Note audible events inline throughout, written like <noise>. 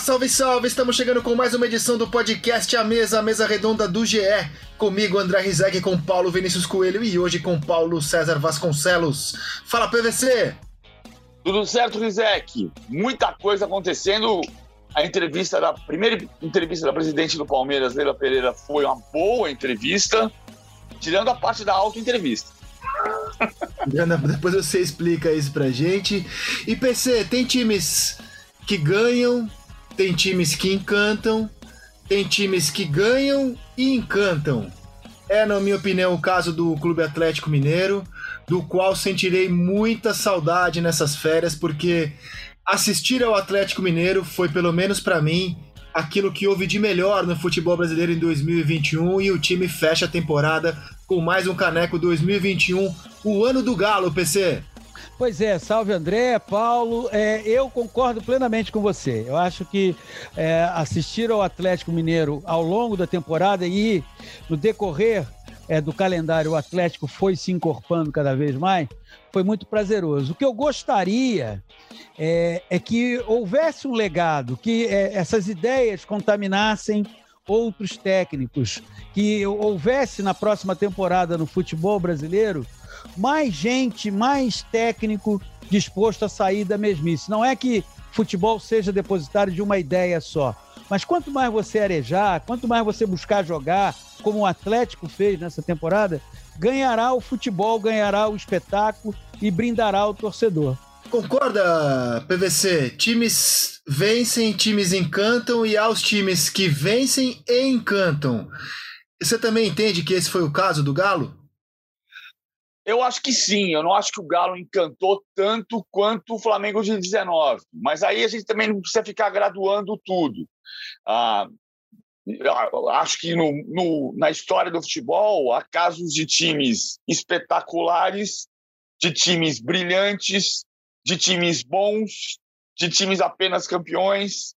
salve, salve! Estamos chegando com mais uma edição do podcast A Mesa, a mesa redonda do GE. Comigo, André Rizek, com Paulo Vinícius Coelho e hoje com Paulo César Vasconcelos. Fala, PVC! Tudo certo, Rizek? Muita coisa acontecendo. A entrevista da primeira entrevista da presidente do Palmeiras, Leila Pereira, foi uma boa entrevista, tirando a parte da auto-entrevista. <laughs> Depois você explica isso pra gente. E PC, tem times que ganham, tem times que encantam, tem times que ganham e encantam. É, na minha opinião, o caso do Clube Atlético Mineiro, do qual sentirei muita saudade nessas férias, porque assistir ao Atlético Mineiro foi, pelo menos para mim, aquilo que houve de melhor no futebol brasileiro em 2021 e o time fecha a temporada com mais um caneco 2021, o ano do Galo, PC. Pois é, salve André, Paulo. É, eu concordo plenamente com você. Eu acho que é, assistir ao Atlético Mineiro ao longo da temporada e no decorrer é, do calendário o Atlético foi se encorpando cada vez mais, foi muito prazeroso. O que eu gostaria é, é que houvesse um legado, que é, essas ideias contaminassem outros técnicos, que houvesse na próxima temporada no futebol brasileiro mais gente, mais técnico disposto a sair da mesmice. Não é que futebol seja depositário de uma ideia só, mas quanto mais você arejar, quanto mais você buscar jogar, como o Atlético fez nessa temporada, ganhará o futebol, ganhará o espetáculo e brindará o torcedor. Concorda, PVC? Times vencem, times encantam e aos times que vencem e encantam. Você também entende que esse foi o caso do Galo? Eu acho que sim. Eu não acho que o Galo encantou tanto quanto o Flamengo de 19. Mas aí a gente também não precisa ficar graduando tudo. Ah, acho que no, no, na história do futebol há casos de times espetaculares, de times brilhantes, de times bons, de times apenas campeões.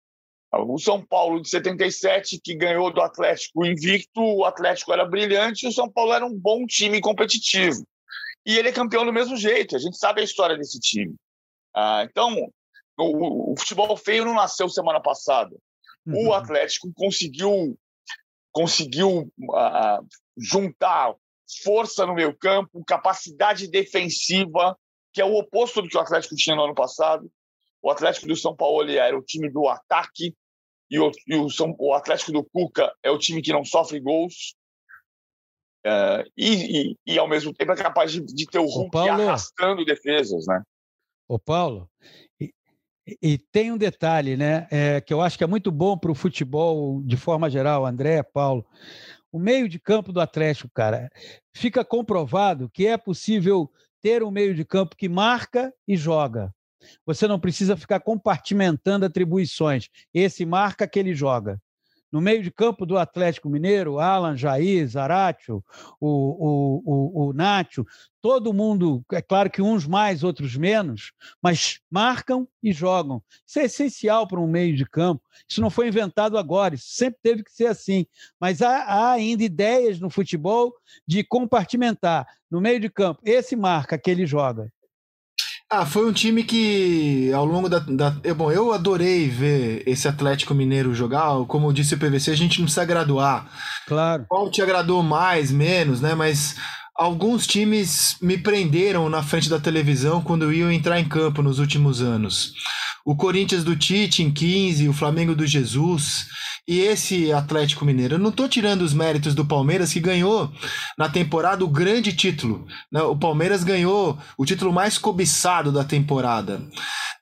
O São Paulo de 77, que ganhou do Atlético invicto, o Atlético era brilhante e o São Paulo era um bom time competitivo. E ele é campeão do mesmo jeito, a gente sabe a história desse time. Ah, então, o, o, futebol feio não nasceu semana passada. Uhum. O Atlético conseguiu, conseguiu uh, juntar força no meio campo, capacidade defensiva, que é o oposto do que o Atlético tinha no ano passado. O Atlético do São Paulo era o time do ataque e o, e o, São, o Atlético do Cuca é o time que não sofre gols. Uh, e, e, e, ao mesmo tempo é capaz de, de ter o Hulk Paulo, arrastando defesas, né? Ô Paulo, e, e tem um detalhe, né, é, que eu acho que é muito bom para o futebol de forma geral, André, Paulo. O meio de campo do Atlético, cara, fica comprovado que é possível ter um meio de campo que marca e joga. Você não precisa ficar compartimentando atribuições. Esse marca, aquele joga. No meio de campo do Atlético Mineiro, Alan, Jair, Zaratio, o, o, o, o Nacho, todo mundo, é claro que uns mais, outros menos, mas marcam e jogam. Isso é essencial para um meio de campo. Isso não foi inventado agora, isso sempre teve que ser assim. Mas há, há ainda ideias no futebol de compartimentar no meio de campo. Esse marca, aquele joga. Ah, foi um time que ao longo da, da. Bom, eu adorei ver esse Atlético Mineiro jogar. Como disse o PVC, a gente não precisa graduar. Claro. Qual te agradou mais, menos, né? Mas alguns times me prenderam na frente da televisão quando eu ia entrar em campo nos últimos anos. O Corinthians do Tite em 15, o Flamengo do Jesus e esse Atlético Mineiro. Eu não estou tirando os méritos do Palmeiras, que ganhou na temporada o grande título. Né? O Palmeiras ganhou o título mais cobiçado da temporada.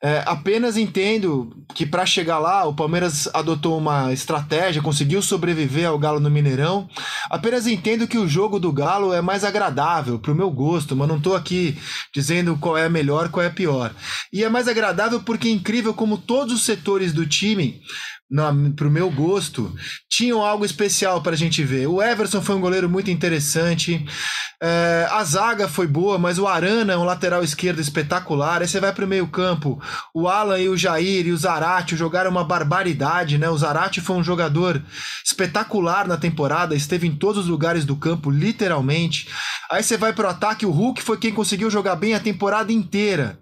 É, apenas entendo que para chegar lá, o Palmeiras adotou uma estratégia, conseguiu sobreviver ao Galo no Mineirão. Apenas entendo que o jogo do Galo é mais agradável para o meu gosto, mas não estou aqui dizendo qual é melhor, qual é pior. E é mais agradável porque é incrível como todos os setores do time para o meu gosto, tinham algo especial para a gente ver. O Everson foi um goleiro muito interessante. É, a zaga foi boa, mas o Arana é um lateral esquerdo espetacular. Aí você vai para o meio-campo. O Alan e o Jair e o Zarate jogaram uma barbaridade, né? O Zarate foi um jogador espetacular na temporada, esteve em todos os lugares do campo, literalmente. Aí você vai para o ataque, o Hulk foi quem conseguiu jogar bem a temporada inteira.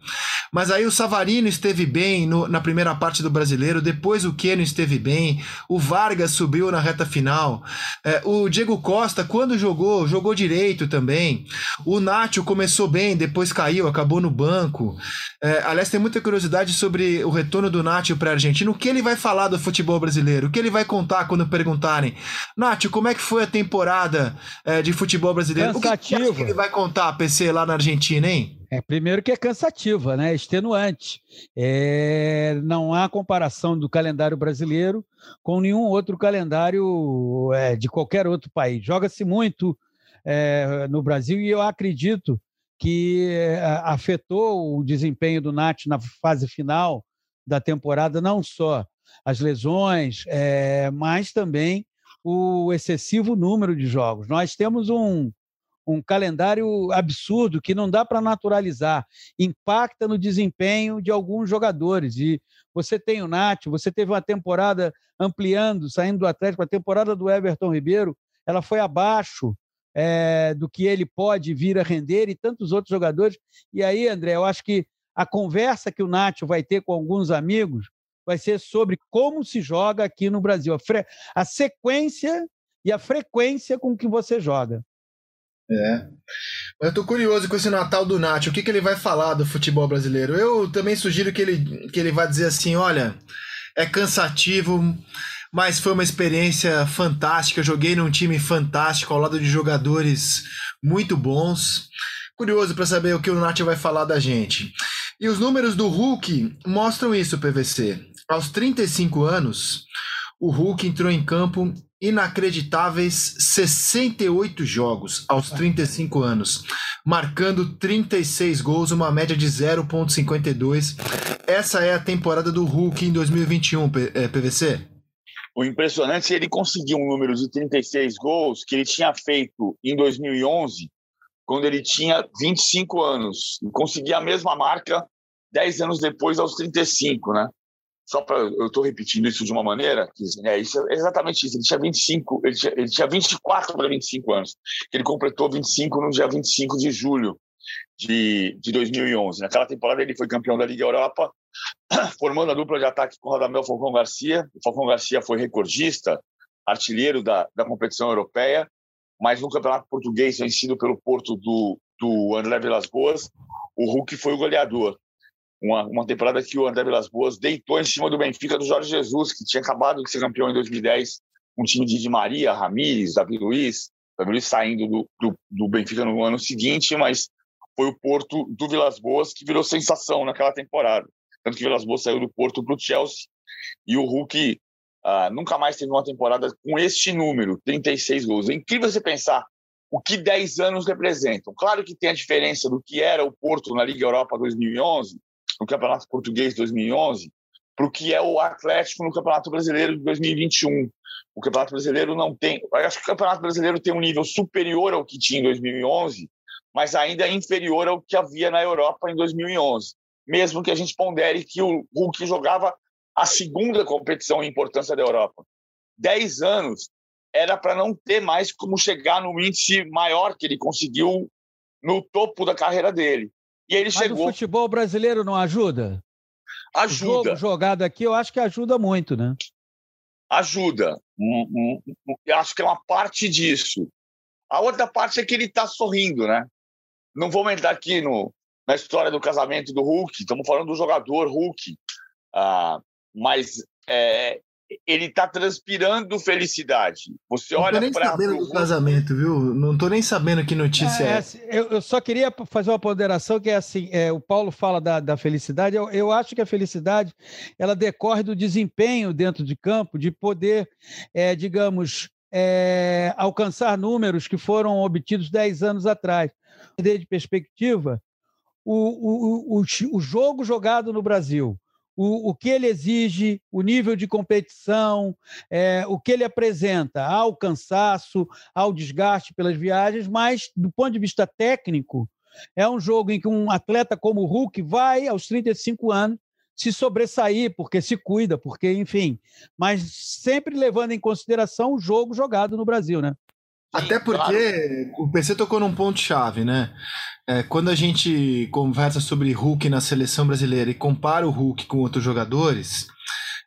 Mas aí o Savarino esteve bem no, na primeira parte do brasileiro, depois o Keno esteve bem, o Vargas subiu na reta final, é, o Diego Costa, quando jogou, jogou direito também. O Nacho começou bem, depois caiu, acabou no banco. É, aliás, tem muita curiosidade sobre o retorno do Nacho para a Argentina. O que ele vai falar do futebol brasileiro? O que ele vai contar quando perguntarem? Nacho, como é que foi a temporada é, de futebol brasileiro? Cansativo. O que, que ele vai contar, PC, lá na Argentina, hein? É, primeiro que é cansativa, né? extenuante. É, não há comparação do calendário brasileiro com nenhum outro calendário é, de qualquer outro país. Joga-se muito é, no Brasil e eu acredito que é, afetou o desempenho do Nath na fase final da temporada, não só as lesões, é, mas também o excessivo número de jogos. Nós temos um, um calendário absurdo que não dá para naturalizar, impacta no desempenho de alguns jogadores. E você tem o Nath, você teve uma temporada ampliando, saindo do Atlético, a temporada do Everton Ribeiro, ela foi abaixo é, do que ele pode vir a render e tantos outros jogadores. E aí, André, eu acho que a conversa que o Nath vai ter com alguns amigos vai ser sobre como se joga aqui no Brasil, a, a sequência e a frequência com que você joga. É. Eu tô curioso com esse Natal do Nath. O que, que ele vai falar do futebol brasileiro? Eu também sugiro que ele, que ele vá dizer assim: olha, é cansativo, mas foi uma experiência fantástica. Joguei num time fantástico, ao lado de jogadores muito bons. Curioso para saber o que o Nath vai falar da gente. E os números do Hulk mostram isso, PVC. Aos 35 anos, o Hulk entrou em campo inacreditáveis 68 jogos aos 35 anos, marcando 36 gols, uma média de 0.52. Essa é a temporada do Hulk em 2021, PVC. É, o impressionante é ele conseguiu um número de 36 gols que ele tinha feito em 2011, quando ele tinha 25 anos. E conseguia a mesma marca 10 anos depois, aos 35, né? Só para eu estou repetindo isso de uma maneira, que, é, isso é exatamente isso. Ele tinha 25, ele tinha, ele tinha 24 para 25 anos. Ele completou 25 no dia 25 de julho de, de 2011. Naquela temporada ele foi campeão da Liga Europa, <clears throat> formando a dupla de ataque com Radamel Falcão Garcia. O Falcão Garcia foi recordista, artilheiro da, da competição europeia, mas no campeonato português vencido pelo Porto do, do André Vilas Boas, o Hulk foi o goleador uma, uma temporada que o André Vilas Boas deitou em cima do Benfica do Jorge Jesus, que tinha acabado de ser campeão em 2010, um time de Di Maria, Ramires, Davi Luiz, Davi Luiz saindo do, do, do Benfica no ano seguinte, mas foi o Porto do Vilas Boas que virou sensação naquela temporada. Tanto que o Vilas Boas saiu do Porto para o Chelsea e o Hulk uh, nunca mais teve uma temporada com este número, 36 gols. É incrível você pensar o que 10 anos representam. Claro que tem a diferença do que era o Porto na Liga Europa 2011, no Campeonato Português de 2011 para o que é o Atlético no Campeonato Brasileiro de 2021. O Campeonato Brasileiro não tem. Acho que o Campeonato Brasileiro tem um nível superior ao que tinha em 2011, mas ainda é inferior ao que havia na Europa em 2011. Mesmo que a gente pondere que o Hulk jogava a segunda competição em importância da Europa. Dez anos era para não ter mais como chegar no índice maior que ele conseguiu no topo da carreira dele. E ele Mas chegou. o futebol brasileiro não ajuda? Ajuda. O jogo jogado aqui, eu acho que ajuda muito, né? Ajuda. Hum, hum, hum, eu acho que é uma parte disso. A outra parte é que ele está sorrindo, né? Não vamos entrar aqui no, na história do casamento do Hulk, estamos falando do jogador Hulk. Ah, mas é, ele está transpirando felicidade. Você não olha tô nem para sabendo do casamento, viu? Não tô nem sabendo que notícia é. é assim, eu, eu, só queria fazer uma ponderação que é assim, é, o Paulo fala da, da felicidade. Eu, eu, acho que a felicidade ela decorre do desempenho dentro de campo, de poder, é, digamos, é, alcançar números que foram obtidos 10 anos atrás. De perspectiva, o, o, o, o jogo jogado no Brasil o, o que ele exige, o nível de competição, é, o que ele apresenta ao cansaço, ao desgaste pelas viagens, mas, do ponto de vista técnico, é um jogo em que um atleta como o Hulk vai, aos 35 anos, se sobressair, porque se cuida, porque, enfim, mas sempre levando em consideração o jogo jogado no Brasil, né? Até porque claro. o PC tocou num ponto-chave, né? É, quando a gente conversa sobre Hulk na seleção brasileira e compara o Hulk com outros jogadores,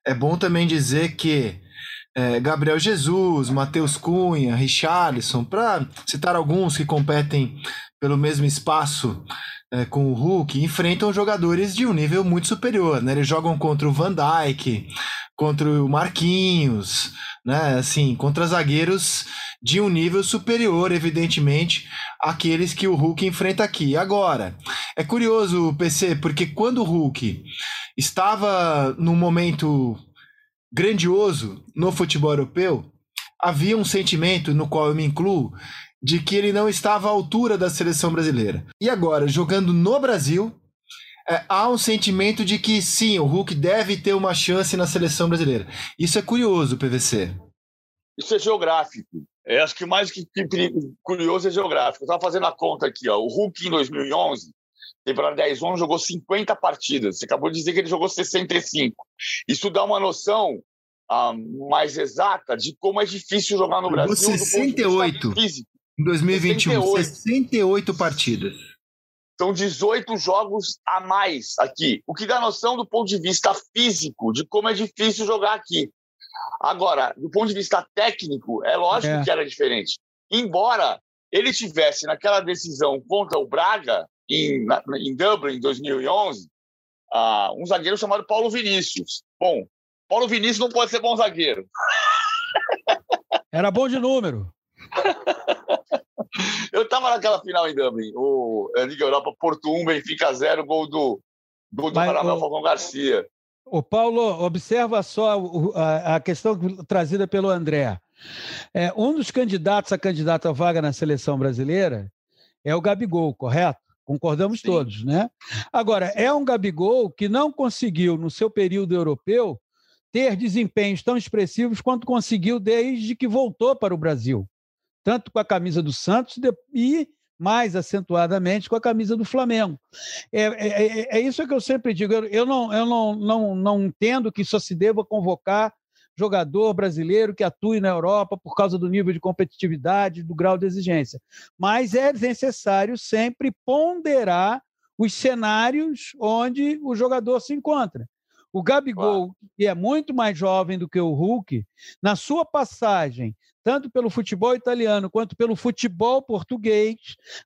é bom também dizer que é, Gabriel Jesus, Matheus Cunha, Richarlison, para citar alguns que competem pelo mesmo espaço é, com o Hulk, enfrentam jogadores de um nível muito superior. Né? Eles jogam contra o Van Dijk, contra o Marquinhos, né? assim, contra zagueiros de um nível superior, evidentemente, àqueles que o Hulk enfrenta aqui. Agora, é curioso, PC, porque quando o Hulk estava num momento grandioso no futebol europeu, havia um sentimento no qual eu me incluo de que ele não estava à altura da seleção brasileira. E agora, jogando no Brasil, é, há um sentimento de que sim, o Hulk deve ter uma chance na seleção brasileira. Isso é curioso, PVC. Isso é geográfico. É, acho que mais que, que curioso é geográfico. Eu estava fazendo a conta aqui. Ó. O Hulk, em 2011, temporada 10 11 jogou 50 partidas. Você acabou de dizer que ele jogou 65. Isso dá uma noção ah, mais exata de como é difícil jogar no Brasil. 68 em 2021. 68. 68 partidas. São 18 jogos a mais aqui, o que dá noção do ponto de vista físico de como é difícil jogar aqui. Agora, do ponto de vista técnico, é lógico é. que era diferente. Embora ele tivesse naquela decisão contra o Braga, em, na, em Dublin, em 2011, uh, um zagueiro chamado Paulo Vinícius. Bom, Paulo Vinícius não pode ser bom zagueiro. Era bom de número. <laughs> Eu estava naquela final em Dublin, o Liga Europa, Porto 1, Benfica 0, gol do, gol do Mas, Falcão Garcia. O Paulo, observa só a, a questão trazida pelo André. É, um dos candidatos a candidato à vaga na seleção brasileira é o Gabigol, correto? Concordamos Sim. todos, né? Agora, é um Gabigol que não conseguiu, no seu período europeu, ter desempenhos tão expressivos quanto conseguiu desde que voltou para o Brasil. Tanto com a camisa do Santos e mais acentuadamente com a camisa do Flamengo. É, é, é, é isso que eu sempre digo. Eu, não, eu não, não, não entendo que só se deva convocar jogador brasileiro que atue na Europa por causa do nível de competitividade, do grau de exigência. Mas é necessário sempre ponderar os cenários onde o jogador se encontra. O Gabigol, que é muito mais jovem do que o Hulk, na sua passagem, tanto pelo futebol italiano quanto pelo futebol português,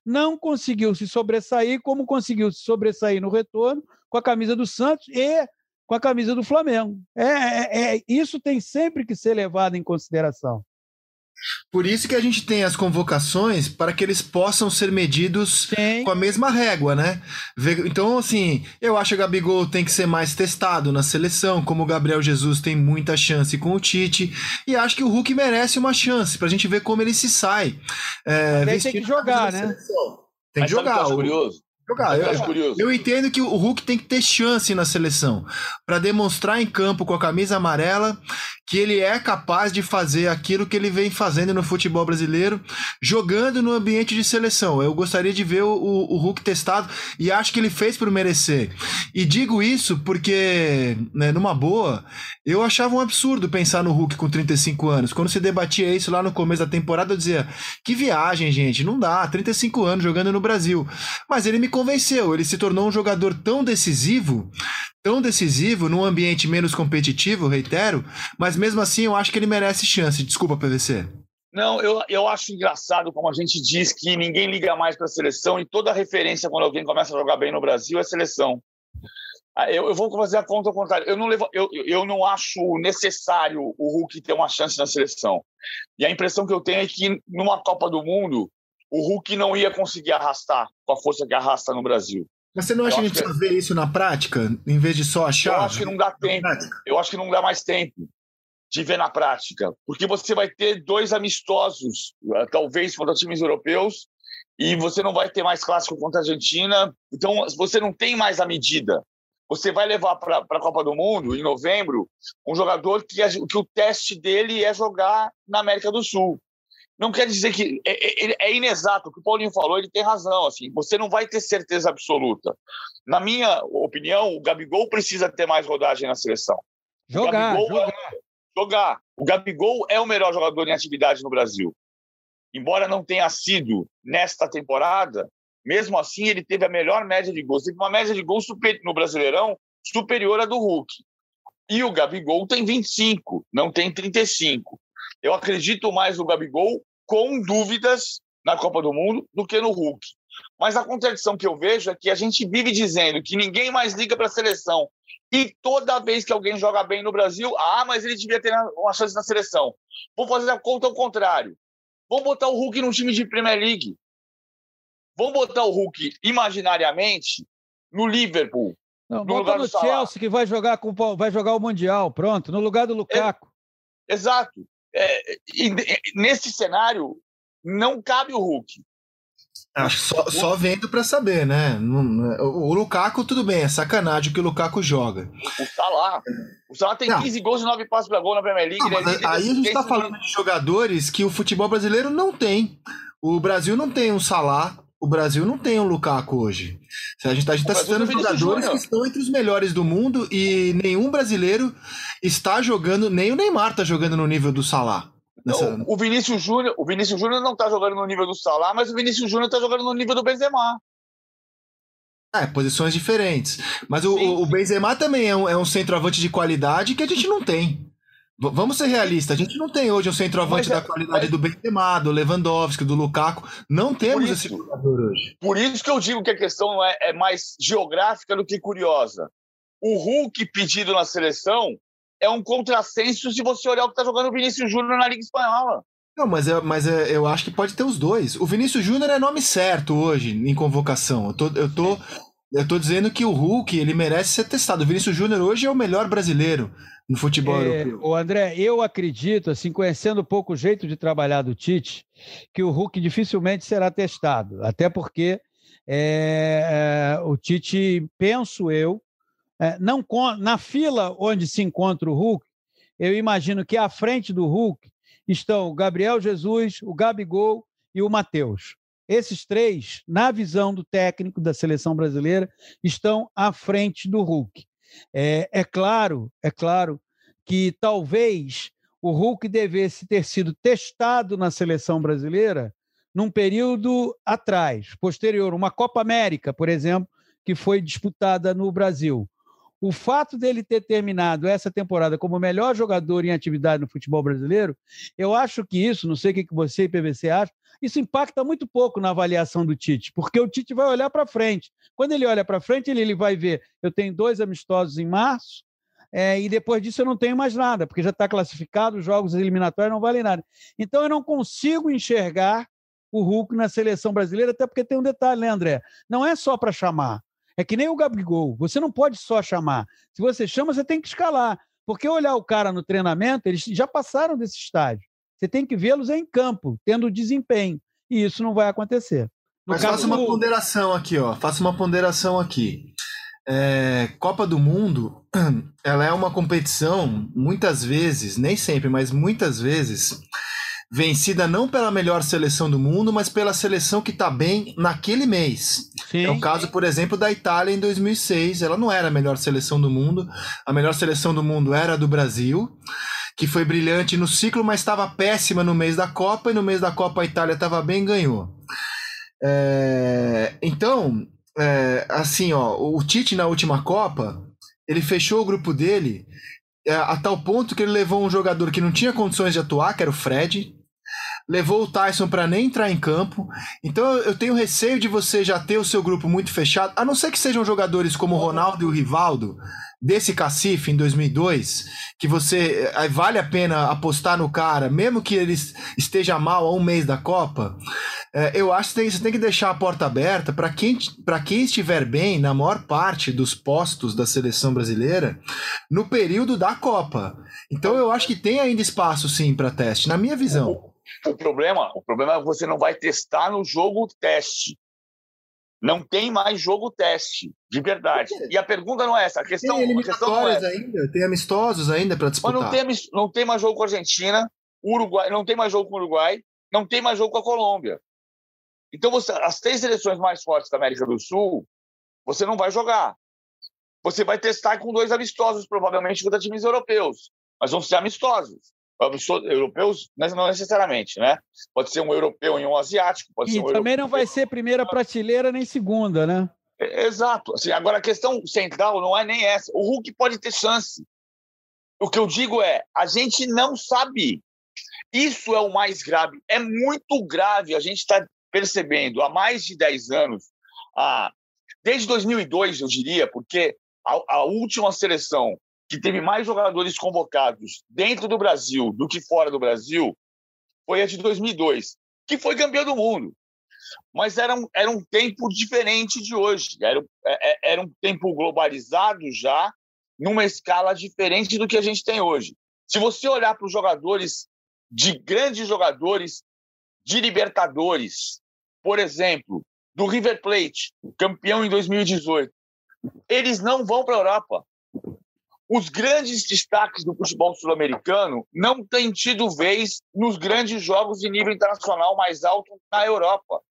não conseguiu se sobressair como conseguiu se sobressair no retorno com a camisa do Santos e com a camisa do Flamengo. É, é, é, isso tem sempre que ser levado em consideração. Por isso que a gente tem as convocações para que eles possam ser medidos Sim. com a mesma régua, né? Então, assim, eu acho que o Gabigol tem que ser mais testado na seleção, como o Gabriel Jesus tem muita chance com o Tite, e acho que o Hulk merece uma chance para a gente ver como ele se sai. É, tem que jogar, né? Tem que jogar. curioso jogar. Eu, eu, entendo que o Hulk tem que ter chance na seleção para demonstrar em campo com a camisa amarela que ele é capaz de fazer aquilo que ele vem fazendo no futebol brasileiro, jogando no ambiente de seleção. Eu gostaria de ver o, o, o Hulk testado e acho que ele fez por merecer. E digo isso porque, né, numa boa, eu achava um absurdo pensar no Hulk com 35 anos. Quando se debatia isso lá no começo da temporada, eu dizia: que viagem, gente, não dá, 35 anos jogando no Brasil. Mas ele me convenceu, ele se tornou um jogador tão decisivo, tão decisivo num ambiente menos competitivo, reitero, mas mesmo assim eu acho que ele merece chance. Desculpa, PVC. Não, eu, eu acho engraçado como a gente diz que ninguém liga mais para a seleção e toda referência quando alguém começa a jogar bem no Brasil é seleção. Ah, eu, eu vou fazer a conta ao contrário. Eu não, levo, eu, eu não acho necessário o Hulk ter uma chance na seleção. E a impressão que eu tenho é que numa Copa do Mundo, o Hulk não ia conseguir arrastar com a força que arrasta no Brasil. Mas você não acha que a gente precisa que... ver isso na prática, em vez de só achar? Eu acho que não dá tempo. Eu acho que não dá mais tempo de ver na prática, porque você vai ter dois amistosos, eh, talvez contra times europeus, e você não vai ter mais clássico contra a Argentina. Então, você não tem mais a medida. Você vai levar para a Copa do Mundo, em novembro, um jogador que, que o teste dele é jogar na América do Sul não quer dizer que é, é, é, inexato. O que o Paulinho falou, ele tem razão. Assim, você não vai ter certeza absoluta. Na minha opinião, o Gabigol precisa ter mais rodagem na seleção. Jogar, o jogar. É, jogar. O Gabigol é o melhor jogador em atividade no Brasil. embora não tenha sido nesta temporada, mesmo assim ele teve a melhor média de gols. Teve uma média de gols super, no Brasileirão superior à do Hulk. E o Gabigol tem 25, não tem 35. Eu acredito mais no Gabigol com dúvidas na Copa do Mundo do que no Hulk. Mas a contradição que eu vejo é que a gente vive dizendo que ninguém mais liga para a seleção. E toda vez que alguém joga bem no Brasil, ah, mas ele devia ter uma chance na seleção. Vou fazer a conta ao contrário. Vamos botar o Hulk num time de Premier League. Vamos botar o Hulk imaginariamente no Liverpool. Não, no bota no Chelsea que vai jogar, com, vai jogar o Mundial, pronto, no lugar do Lukaku. É, exato. É, nesse cenário, não cabe o Hulk. Acho só, só vendo para saber, né? O Lukaku, tudo bem, é sacanagem que o Lukaku joga. O Salah. O Salah tem não. 15 gols e 9 passos para gol na Premier League. Não, é aí a gente está falando de jogadores que o futebol brasileiro não tem. O Brasil não tem um Salah, o Brasil não tem um Lukaku hoje. A gente está tá citando jogadores que estão entre os melhores do mundo e nenhum brasileiro está jogando, nem o Neymar está jogando no nível do Salah. Nessa... o Vinícius Júnior, o Vinícius Júnior não está jogando no nível do Salah, mas o Vinícius Júnior está jogando no nível do Benzema. É, posições diferentes. Mas o, o Benzema também é um, é um centroavante de qualidade que a gente não tem. Vamos ser realistas, a gente não tem hoje um centroavante mas, da qualidade mas... do Benzema, do Lewandowski, do Lukaku. Não temos isso, esse jogador hoje. Por isso que eu digo que a questão é, é mais geográfica do que curiosa. O Hulk pedido na seleção é um contrassenso se você olhar o que está jogando o Vinícius Júnior na Liga Espanhola. Não, mas, é, mas é, eu acho que pode ter os dois. O Vinícius Júnior é nome certo hoje em convocação. Eu tô, eu tô, eu tô dizendo que o Hulk ele merece ser testado. O Vinícius Júnior hoje é o melhor brasileiro no futebol é, europeu. O André, eu acredito, assim, conhecendo um pouco o jeito de trabalhar do Tite, que o Hulk dificilmente será testado. Até porque é, é o Tite, penso eu, é, não na fila onde se encontra o Hulk, eu imagino que à frente do Hulk estão o Gabriel Jesus, o Gabigol e o Matheus. Esses três, na visão do técnico da seleção brasileira, estão à frente do Hulk. É, é claro, é claro que talvez o Hulk devesse ter sido testado na seleção brasileira num período atrás, posterior, uma Copa América, por exemplo, que foi disputada no Brasil. O fato dele ter terminado essa temporada como o melhor jogador em atividade no futebol brasileiro, eu acho que isso, não sei o que você e PVC acham, isso impacta muito pouco na avaliação do Tite, porque o Tite vai olhar para frente. Quando ele olha para frente, ele, ele vai ver: eu tenho dois amistosos em março, é, e depois disso eu não tenho mais nada, porque já está classificado, os jogos eliminatórios não valem nada. Então eu não consigo enxergar o Hulk na seleção brasileira, até porque tem um detalhe, né, André? Não é só para chamar. É que nem o Gabigol. Você não pode só chamar. Se você chama, você tem que escalar. Porque olhar o cara no treinamento, eles já passaram desse estágio. Você tem que vê-los em campo, tendo desempenho. E isso não vai acontecer. No Mas faça uma ponderação aqui, ó. Faça uma ponderação aqui. É, Copa do Mundo, <clears throat> ela é uma competição, muitas vezes, nem sempre, mas muitas vezes, vencida não pela melhor seleção do mundo, mas pela seleção que está bem naquele mês. Sim. É o caso, por exemplo, da Itália em 2006. Ela não era a melhor seleção do mundo. A melhor seleção do mundo era a do Brasil, que foi brilhante no ciclo, mas estava péssima no mês da Copa. E no mês da Copa a Itália estava bem e ganhou. É... Então, é... assim, ó, o Tite na última Copa, ele fechou o grupo dele é, a tal ponto que ele levou um jogador que não tinha condições de atuar, que era o Fred, levou o Tyson para nem entrar em campo. Então eu tenho receio de você já ter o seu grupo muito fechado, a não ser que sejam jogadores como o Ronaldo e o Rivaldo, desse cacife em 2002, que você eh, vale a pena apostar no cara, mesmo que ele esteja mal há um mês da Copa, é, eu acho que você tem que deixar a porta aberta para quem, quem estiver bem na maior parte dos postos da seleção brasileira no período da Copa. Então eu acho que tem ainda espaço sim para teste, na minha visão. O, problema, o problema é que você não vai testar no jogo teste. Não tem mais jogo teste, de verdade. E a pergunta não é essa. A questão, tem eliminatórias é ainda, tem amistosos ainda para disputar. Mas não tem, não tem mais jogo com a Argentina, Uruguai, não tem mais jogo com o Uruguai, não tem mais jogo com a Colômbia. Então, você, as três seleções mais fortes da América do Sul, você não vai jogar. Você vai testar com dois amistosos, provavelmente contra times europeus, mas vão ser amistosos. Europeus não necessariamente, né? Pode ser um europeu e um asiático, pode e ser um também europeu... não vai ser primeira prateleira nem segunda, né? É, exato. Assim, agora a questão central não é nem essa. O Hulk pode ter chance. O que eu digo é, a gente não sabe. Isso é o mais grave. É muito grave. A gente está percebendo há mais de 10 anos, ah, desde 2002, eu diria, porque a, a última seleção que teve mais jogadores convocados dentro do Brasil do que fora do Brasil foi a de 2002, que foi campeão do mundo. Mas era um, era um tempo diferente de hoje. Era, é, é, era um tempo globalizado já, numa escala diferente do que a gente tem hoje. Se você olhar para os jogadores, de grandes jogadores de Libertadores, por exemplo, do River Plate, campeão em 2018, eles não vão para a Europa os grandes destaques do futebol sul-americano não têm tido vez nos grandes jogos de nível internacional mais alto na Europa.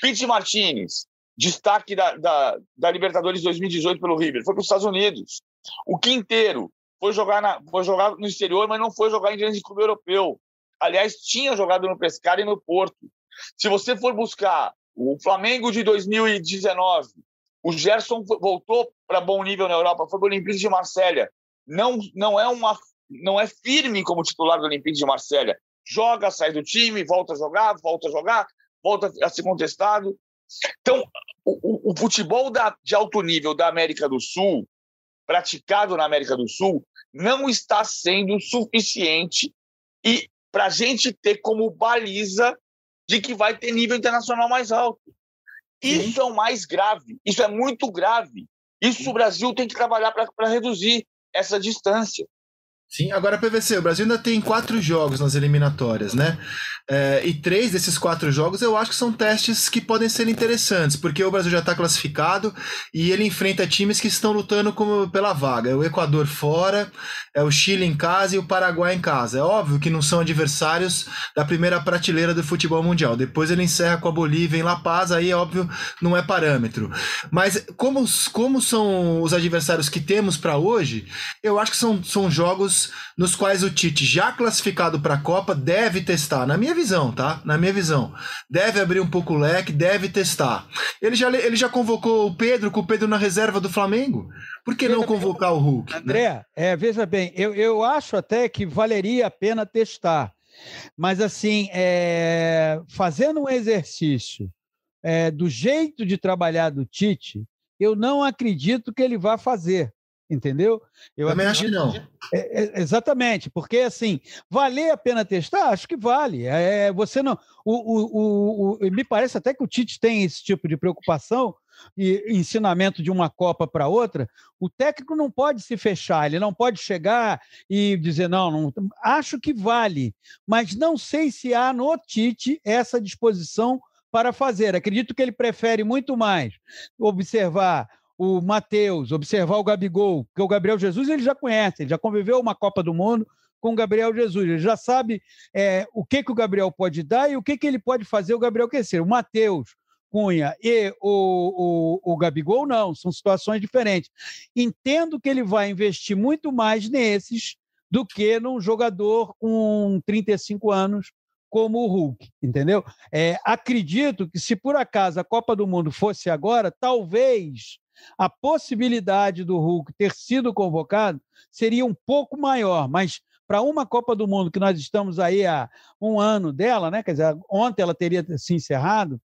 Pete Martinez, destaque da, da, da Libertadores 2018 pelo River, foi para os Estados Unidos. O Quinteiro foi jogar, na, foi jogar no exterior, mas não foi jogar em grande clube europeu. Aliás, tinha jogado no Pescara e no Porto. Se você for buscar o Flamengo de 2019, o Gerson voltou para bom nível na Europa, foi para o Olympique de Marselha não, não é uma não é firme como titular do Olympique de Marselha. Joga, sai do time, volta a jogar, volta a jogar, volta a ser contestado. Então, o, o futebol da, de alto nível da América do Sul, praticado na América do Sul, não está sendo suficiente e para a gente ter como baliza de que vai ter nível internacional mais alto. Isso Sim. é o mais grave, isso é muito grave. Isso o Brasil tem que trabalhar para reduzir essa distância. Sim, agora PVC, o Brasil ainda tem quatro jogos nas eliminatórias, né? É, e três desses quatro jogos eu acho que são testes que podem ser interessantes, porque o Brasil já está classificado e ele enfrenta times que estão lutando pela vaga. É o Equador fora, é o Chile em casa e o Paraguai em casa. É óbvio que não são adversários da primeira prateleira do futebol mundial. Depois ele encerra com a Bolívia em La Paz, aí é óbvio não é parâmetro. Mas como, como são os adversários que temos para hoje, eu acho que são, são jogos nos quais o Tite, já classificado para a Copa, deve testar. Na minha visão, tá? Na minha visão. Deve abrir um pouco o leque, deve testar. Ele já, ele já convocou o Pedro, com o Pedro na reserva do Flamengo. Por que veja não convocar bem, o Hulk? Né? André, né? é, veja bem, eu, eu acho até que valeria a pena testar. Mas, assim, é, fazendo um exercício é, do jeito de trabalhar do Tite, eu não acredito que ele vá fazer entendeu? Eu Também acho que não. É, é, exatamente, porque assim, valer a pena testar? Acho que vale. É, você não. O, o, o, me parece até que o Tite tem esse tipo de preocupação e ensinamento de uma Copa para outra. O técnico não pode se fechar, ele não pode chegar e dizer, não, não, acho que vale, mas não sei se há no Tite essa disposição para fazer. Acredito que ele prefere muito mais observar o Matheus, observar o Gabigol, porque o Gabriel Jesus ele já conhece, ele já conviveu uma Copa do Mundo com o Gabriel Jesus, ele já sabe é, o que, que o Gabriel pode dar e o que, que ele pode fazer o Gabriel crescer. O Matheus, Cunha e o, o, o Gabigol, não, são situações diferentes. Entendo que ele vai investir muito mais nesses do que num jogador com 35 anos como o Hulk, entendeu? É, acredito que se por acaso a Copa do Mundo fosse agora, talvez a possibilidade do Hulk ter sido convocado seria um pouco maior, mas para uma Copa do Mundo que nós estamos aí há um ano dela, né? Quer dizer, ontem ela teria se encerrado.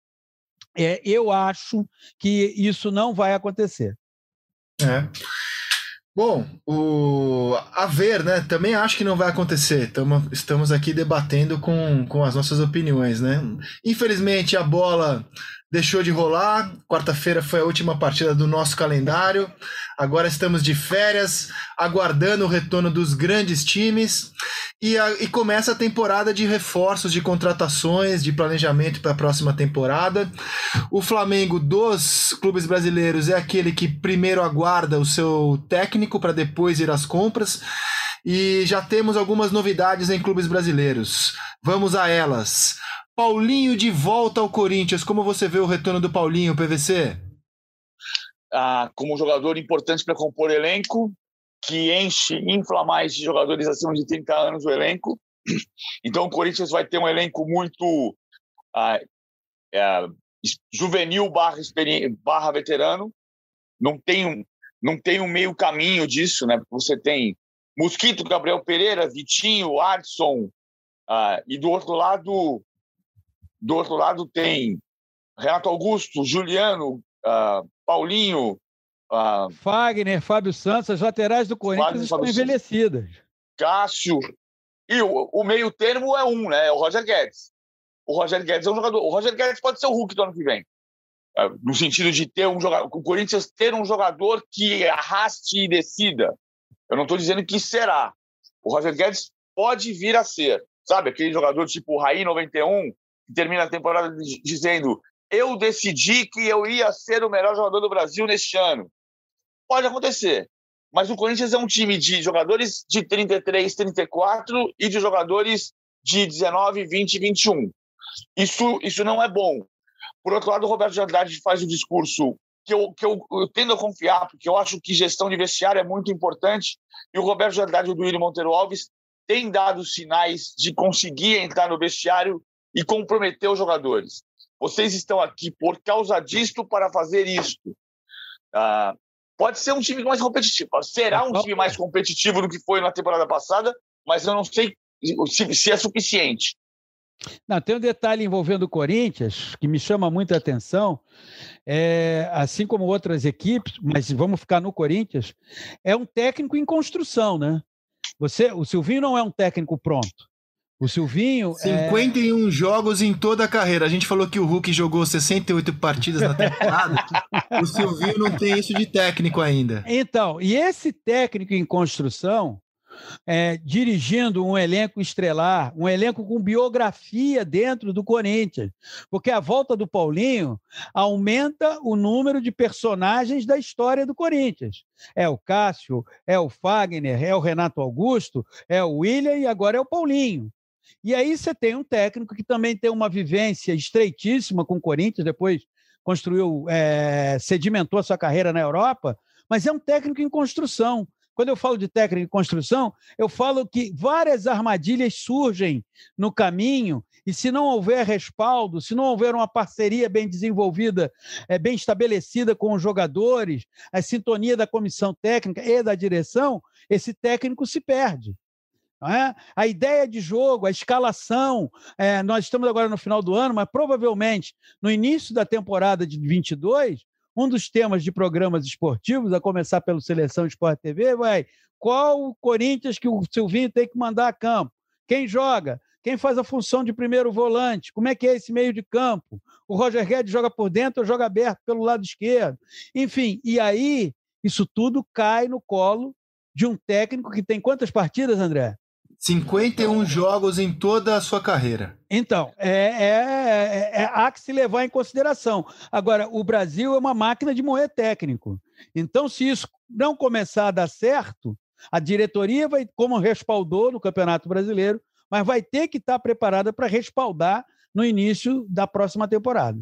É, eu acho que isso não vai acontecer. É. Bom, o... a ver, né? Também acho que não vai acontecer. Tamo, estamos aqui debatendo com, com as nossas opiniões, né? Infelizmente, a bola deixou de rolar. Quarta-feira foi a última partida do nosso calendário. Agora estamos de férias, aguardando o retorno dos grandes times. E, a, e começa a temporada de reforços, de contratações, de planejamento para a próxima temporada. O Flamengo dos clubes brasileiros é aquele que primeiro aguarda o seu técnico para depois ir às compras. E já temos algumas novidades em clubes brasileiros. Vamos a elas. Paulinho de volta ao Corinthians. Como você vê o retorno do Paulinho, PVC? Ah, como jogador importante para compor elenco, que enche, infla mais de jogadores acima de 30 anos o elenco. <clears throat> Então o Corinthians vai ter um elenco muito ah, é, juvenil barra, barra veterano. Não tem um, não tem um meio caminho disso, né? Você tem Mosquito, Gabriel Pereira, Vitinho, Adson, ah, e do outro lado, do outro lado tem Renato Augusto, Juliano, ah, Paulinho, ah, Fagner, Fábio Santos, as laterais do Corinthians estão envelhecidas. Cássio. E o, o meio termo é um, né? É o Roger Guedes. O Roger Guedes é um jogador. O Roger Guedes pode ser o Hulk do ano que vem. É, no sentido de ter um jogador. O Corinthians ter um jogador que arraste e decida. Eu não estou dizendo que será. O Roger Guedes pode vir a ser. Sabe, aquele jogador tipo o Raí 91, que termina a temporada dizendo: Eu decidi que eu ia ser o melhor jogador do Brasil neste ano. Pode acontecer. Mas o Corinthians é um time de jogadores de 33, 34 e de jogadores de 19, 20, 21. Isso, isso não é bom. Por outro lado, o Roberto de Andrade faz um discurso que, eu, que eu, eu, tendo a confiar, porque eu acho que gestão de vestiário é muito importante, e o Roberto de Andrade e o Duílio Monteiro Alves têm dado sinais de conseguir entrar no vestiário e comprometer os jogadores. Vocês estão aqui por causa disto para fazer isto. Ah, Pode ser um time mais competitivo. Será um time mais competitivo do que foi na temporada passada, mas eu não sei se, se é suficiente. Não, tem um detalhe envolvendo o Corinthians que me chama muita atenção. É, assim como outras equipes, mas vamos ficar no Corinthians, é um técnico em construção, né? Você, o Silvinho não é um técnico pronto. O Silvinho. 51 é... jogos em toda a carreira. A gente falou que o Hulk jogou 68 partidas na temporada. o Silvinho não tem isso de técnico ainda. Então, e esse técnico em construção, é, dirigindo um elenco estrelar, um elenco com biografia dentro do Corinthians, porque a volta do Paulinho aumenta o número de personagens da história do Corinthians. É o Cássio, é o Fagner, é o Renato Augusto, é o William e agora é o Paulinho. E aí você tem um técnico que também tem uma vivência estreitíssima com o Corinthians, depois construiu, é, sedimentou a sua carreira na Europa, mas é um técnico em construção. Quando eu falo de técnico em construção, eu falo que várias armadilhas surgem no caminho e se não houver respaldo, se não houver uma parceria bem desenvolvida, é, bem estabelecida com os jogadores, a sintonia da comissão técnica e da direção, esse técnico se perde. É? A ideia de jogo, a escalação, é, nós estamos agora no final do ano, mas provavelmente no início da temporada de 22, um dos temas de programas esportivos, a começar pelo Seleção Esporte TV, vai qual o Corinthians que o Silvinho tem que mandar a campo? Quem joga? Quem faz a função de primeiro volante? Como é que é esse meio de campo? O Roger Guedes joga por dentro ou joga aberto pelo lado esquerdo? Enfim, e aí isso tudo cai no colo de um técnico que tem quantas partidas, André? 51 jogos em toda a sua carreira. Então, é, é, é, é, há que se levar em consideração. Agora, o Brasil é uma máquina de moer técnico. Então, se isso não começar a dar certo, a diretoria vai, como respaldou no Campeonato Brasileiro, mas vai ter que estar preparada para respaldar no início da próxima temporada.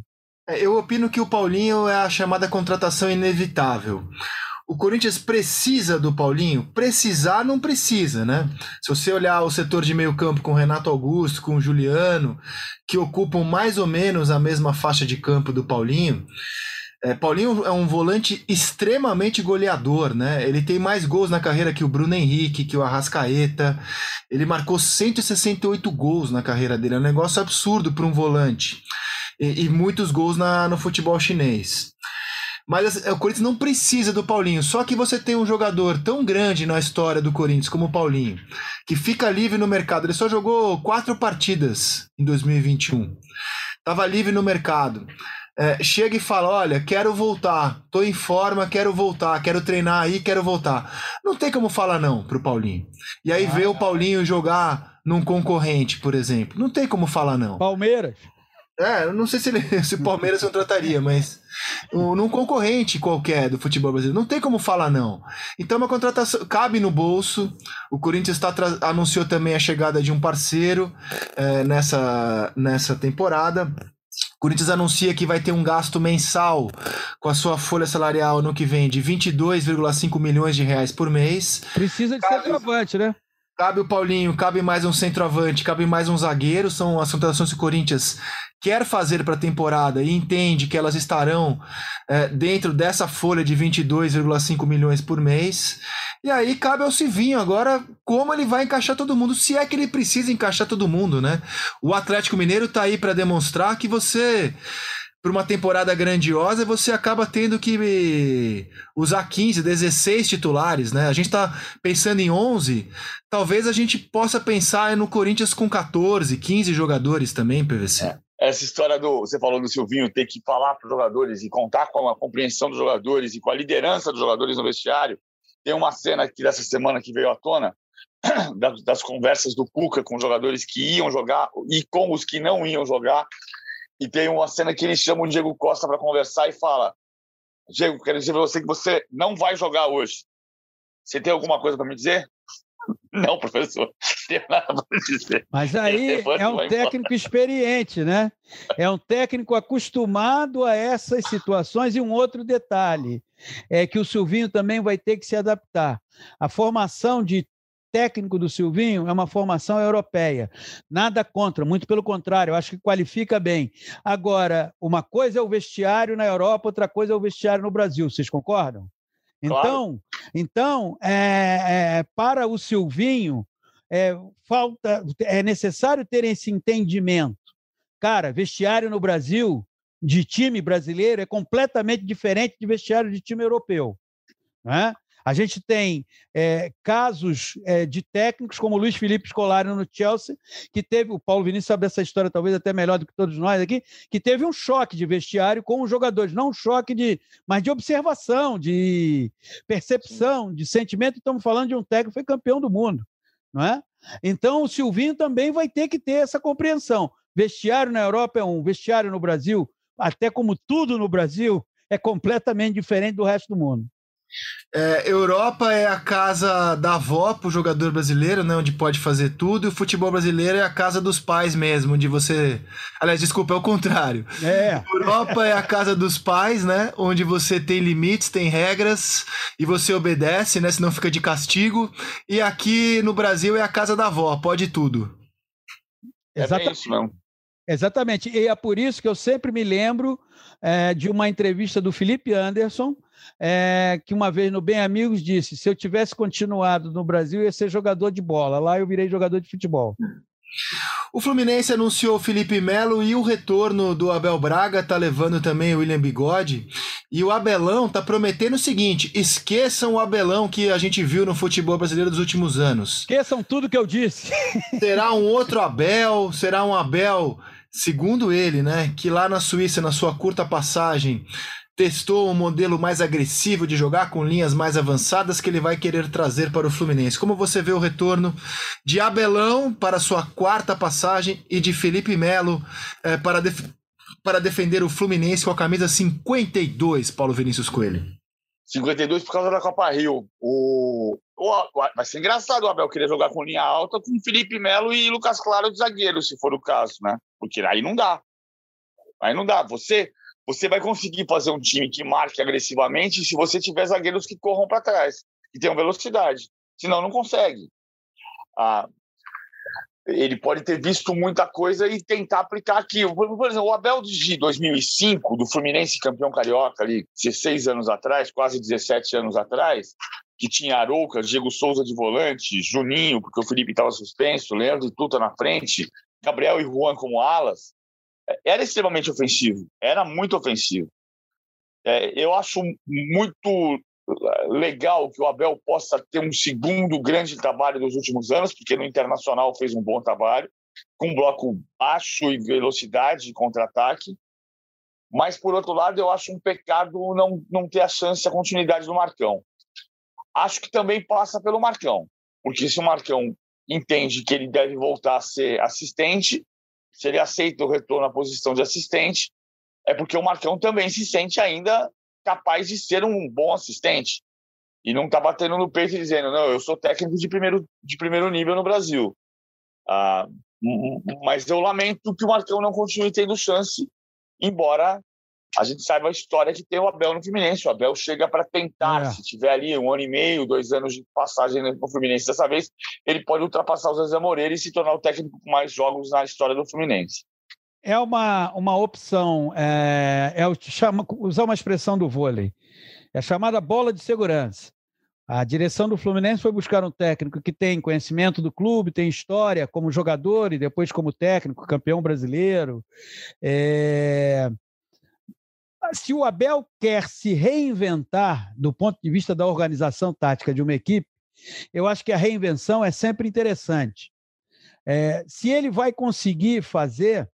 É, eu opino que o Paulinho é a chamada contratação inevitável. O Corinthians precisa do Paulinho? Precisar não precisa, né? Se você olhar o setor de meio campo com Renato Augusto, com Juliano, que ocupam mais ou menos a mesma faixa de campo do Paulinho, é, Paulinho é um volante extremamente goleador, né? Ele tem mais gols na carreira que o Bruno Henrique, que o Arrascaeta. Ele marcou 168 gols na carreira dele, é um negócio absurdo para um volante. E, e muitos gols na, no futebol chinês. Mas assim, o Corinthians não precisa do Paulinho. Só que você tem um jogador tão grande na história do Corinthians como o Paulinho, que fica livre no mercado. Ele só jogou quatro partidas em 2021. Tava livre no mercado. É, chega e fala: Olha, quero voltar, tô em forma, quero voltar, quero treinar aí, quero voltar. Não tem como falar não pro Paulinho. E aí ah, vê o Paulinho jogar num concorrente, por exemplo. Não tem como falar não. Palmeiras. É, eu não sei se, ele, <laughs> se o Palmeiras não trataria, mas num concorrente qualquer do futebol brasileiro. Não tem como falar não. Então, uma contratação cabe no bolso. O Corinthians tá, anunciou também a chegada de um parceiro é, nessa, nessa temporada. O Corinthians anuncia que vai ter um gasto mensal com a sua folha salarial no que vem de 22,5 milhões de reais por mês. Precisa de Caso... centroavante, né? Cabe o Paulinho, cabe mais um centroavante, cabe mais um zagueiro. São as contratações que o Corinthians quer fazer para a temporada e entende que elas estarão é, dentro dessa folha de 22,5 milhões por mês. E aí cabe ao Civinho agora como ele vai encaixar todo mundo, se é que ele precisa encaixar todo mundo, né? O Atlético Mineiro está aí para demonstrar que você para uma temporada grandiosa, você acaba tendo que usar 15, 16 titulares, né? A gente está pensando em 11, talvez a gente possa pensar no Corinthians com 14, 15 jogadores também, PVC. É. Essa história do. Você falou do Silvinho ter que falar para os jogadores e contar com a compreensão dos jogadores e com a liderança dos jogadores no vestiário. Tem uma cena aqui dessa semana que veio à tona, <clears throat> das, das conversas do Cuca com os jogadores que iam jogar e com os que não iam jogar e tem uma cena que eles chamam o Diego Costa para conversar e fala: Diego, quero dizer para você que você não vai jogar hoje. Você tem alguma coisa para me dizer? <laughs> Não, professor, <laughs> não tenho nada para dizer. Mas aí é um técnico experiente, né? É um técnico acostumado a essas situações. E um outro detalhe é que o Silvinho também vai ter que se adaptar. A formação de técnico do Silvinho é uma formação europeia. Nada contra, muito pelo contrário, acho que qualifica bem. Agora, uma coisa é o vestiário na Europa, outra coisa é o vestiário no Brasil. Vocês concordam? Então, claro. então é, é, para o Silvinho, é, falta, é necessário ter esse entendimento. Cara, vestiário no Brasil de time brasileiro é completamente diferente de vestiário de time europeu. Né? A gente tem é, casos é, de técnicos como o Luiz Felipe Scolari no Chelsea, que teve, o Paulo Vinícius sabe essa história talvez até melhor do que todos nós aqui, que teve um choque de vestiário com os jogadores, não um choque de, mas de observação, de percepção, de sentimento. Estamos falando de um técnico que foi campeão do mundo, não é? Então o Silvinho também vai ter que ter essa compreensão. Vestiário na Europa é um, vestiário no Brasil, até como tudo no Brasil, é completamente diferente do resto do mundo. É, Europa é a casa da avó pro jogador brasileiro, né? Onde pode fazer tudo. E o futebol brasileiro é a casa dos pais mesmo, onde você. Aliás, desculpa, é o contrário. É. Europa é a casa dos pais, né? Onde você tem limites, tem regras e você obedece, né? Senão fica de castigo. E aqui no Brasil é a casa da avó, pode tudo. É Exatamente. isso, não. Exatamente. E é por isso que eu sempre me lembro é, de uma entrevista do Felipe Anderson é, que uma vez no Bem Amigos disse: se eu tivesse continuado no Brasil, ia ser jogador de bola. Lá eu virei jogador de futebol. O Fluminense anunciou Felipe Melo e o retorno do Abel Braga tá levando também o William Bigode. E o Abelão tá prometendo o seguinte: esqueçam o Abelão que a gente viu no futebol brasileiro dos últimos anos. Esqueçam tudo que eu disse. <laughs> Será um outro Abel, será um Abel, segundo ele, né? Que lá na Suíça, na sua curta passagem, testou um modelo mais agressivo de jogar com linhas mais avançadas que ele vai querer trazer para o Fluminense. Como você vê o retorno de Abelão para sua quarta passagem e de Felipe Melo é, para, def para defender o Fluminense com a camisa 52, Paulo Vinícius Coelho? 52 por causa da Copa Rio. O, o, vai ser engraçado o Abel querer jogar com linha alta com Felipe Melo e Lucas Claro de zagueiro, se for o caso, né? Porque aí não dá. Aí não dá. Você você vai conseguir fazer um time que marque agressivamente se você tiver zagueiros que corram para trás, que tenham velocidade. Senão, não consegue. Ah, ele pode ter visto muita coisa e tentar aplicar aqui. Por exemplo, o Abel de 2005, do Fluminense campeão carioca, ali, 16 anos atrás, quase 17 anos atrás, que tinha Arouca, Diego Souza de volante, Juninho, porque o Felipe estava suspenso, Leandro e Tuta na frente, Gabriel e Juan como alas era extremamente ofensivo, era muito ofensivo. É, eu acho muito legal que o Abel possa ter um segundo grande trabalho nos últimos anos, porque no Internacional fez um bom trabalho, com um bloco baixo e velocidade de contra-ataque. Mas, por outro lado, eu acho um pecado não, não ter a chance, a continuidade do Marcão. Acho que também passa pelo Marcão, porque se o Marcão entende que ele deve voltar a ser assistente, se ele aceita o retorno à posição de assistente, é porque o Marcão também se sente ainda capaz de ser um bom assistente. E não está batendo no peito e dizendo, não, eu sou técnico de primeiro, de primeiro nível no Brasil. Ah, mas eu lamento que o Marcão não continue tendo chance, embora a gente sabe a história que tem o Abel no Fluminense. O Abel chega para tentar, é. se tiver ali um ano e meio, dois anos de passagem no Fluminense dessa vez, ele pode ultrapassar o Zé Moreira e se tornar o técnico com mais jogos na história do Fluminense. É uma, uma opção, é, é chama, usar uma expressão do vôlei, é chamada bola de segurança. A direção do Fluminense foi buscar um técnico que tem conhecimento do clube, tem história como jogador e depois como técnico, campeão brasileiro. É... Se o Abel quer se reinventar do ponto de vista da organização tática de uma equipe, eu acho que a reinvenção é sempre interessante. É... Se ele vai conseguir fazer,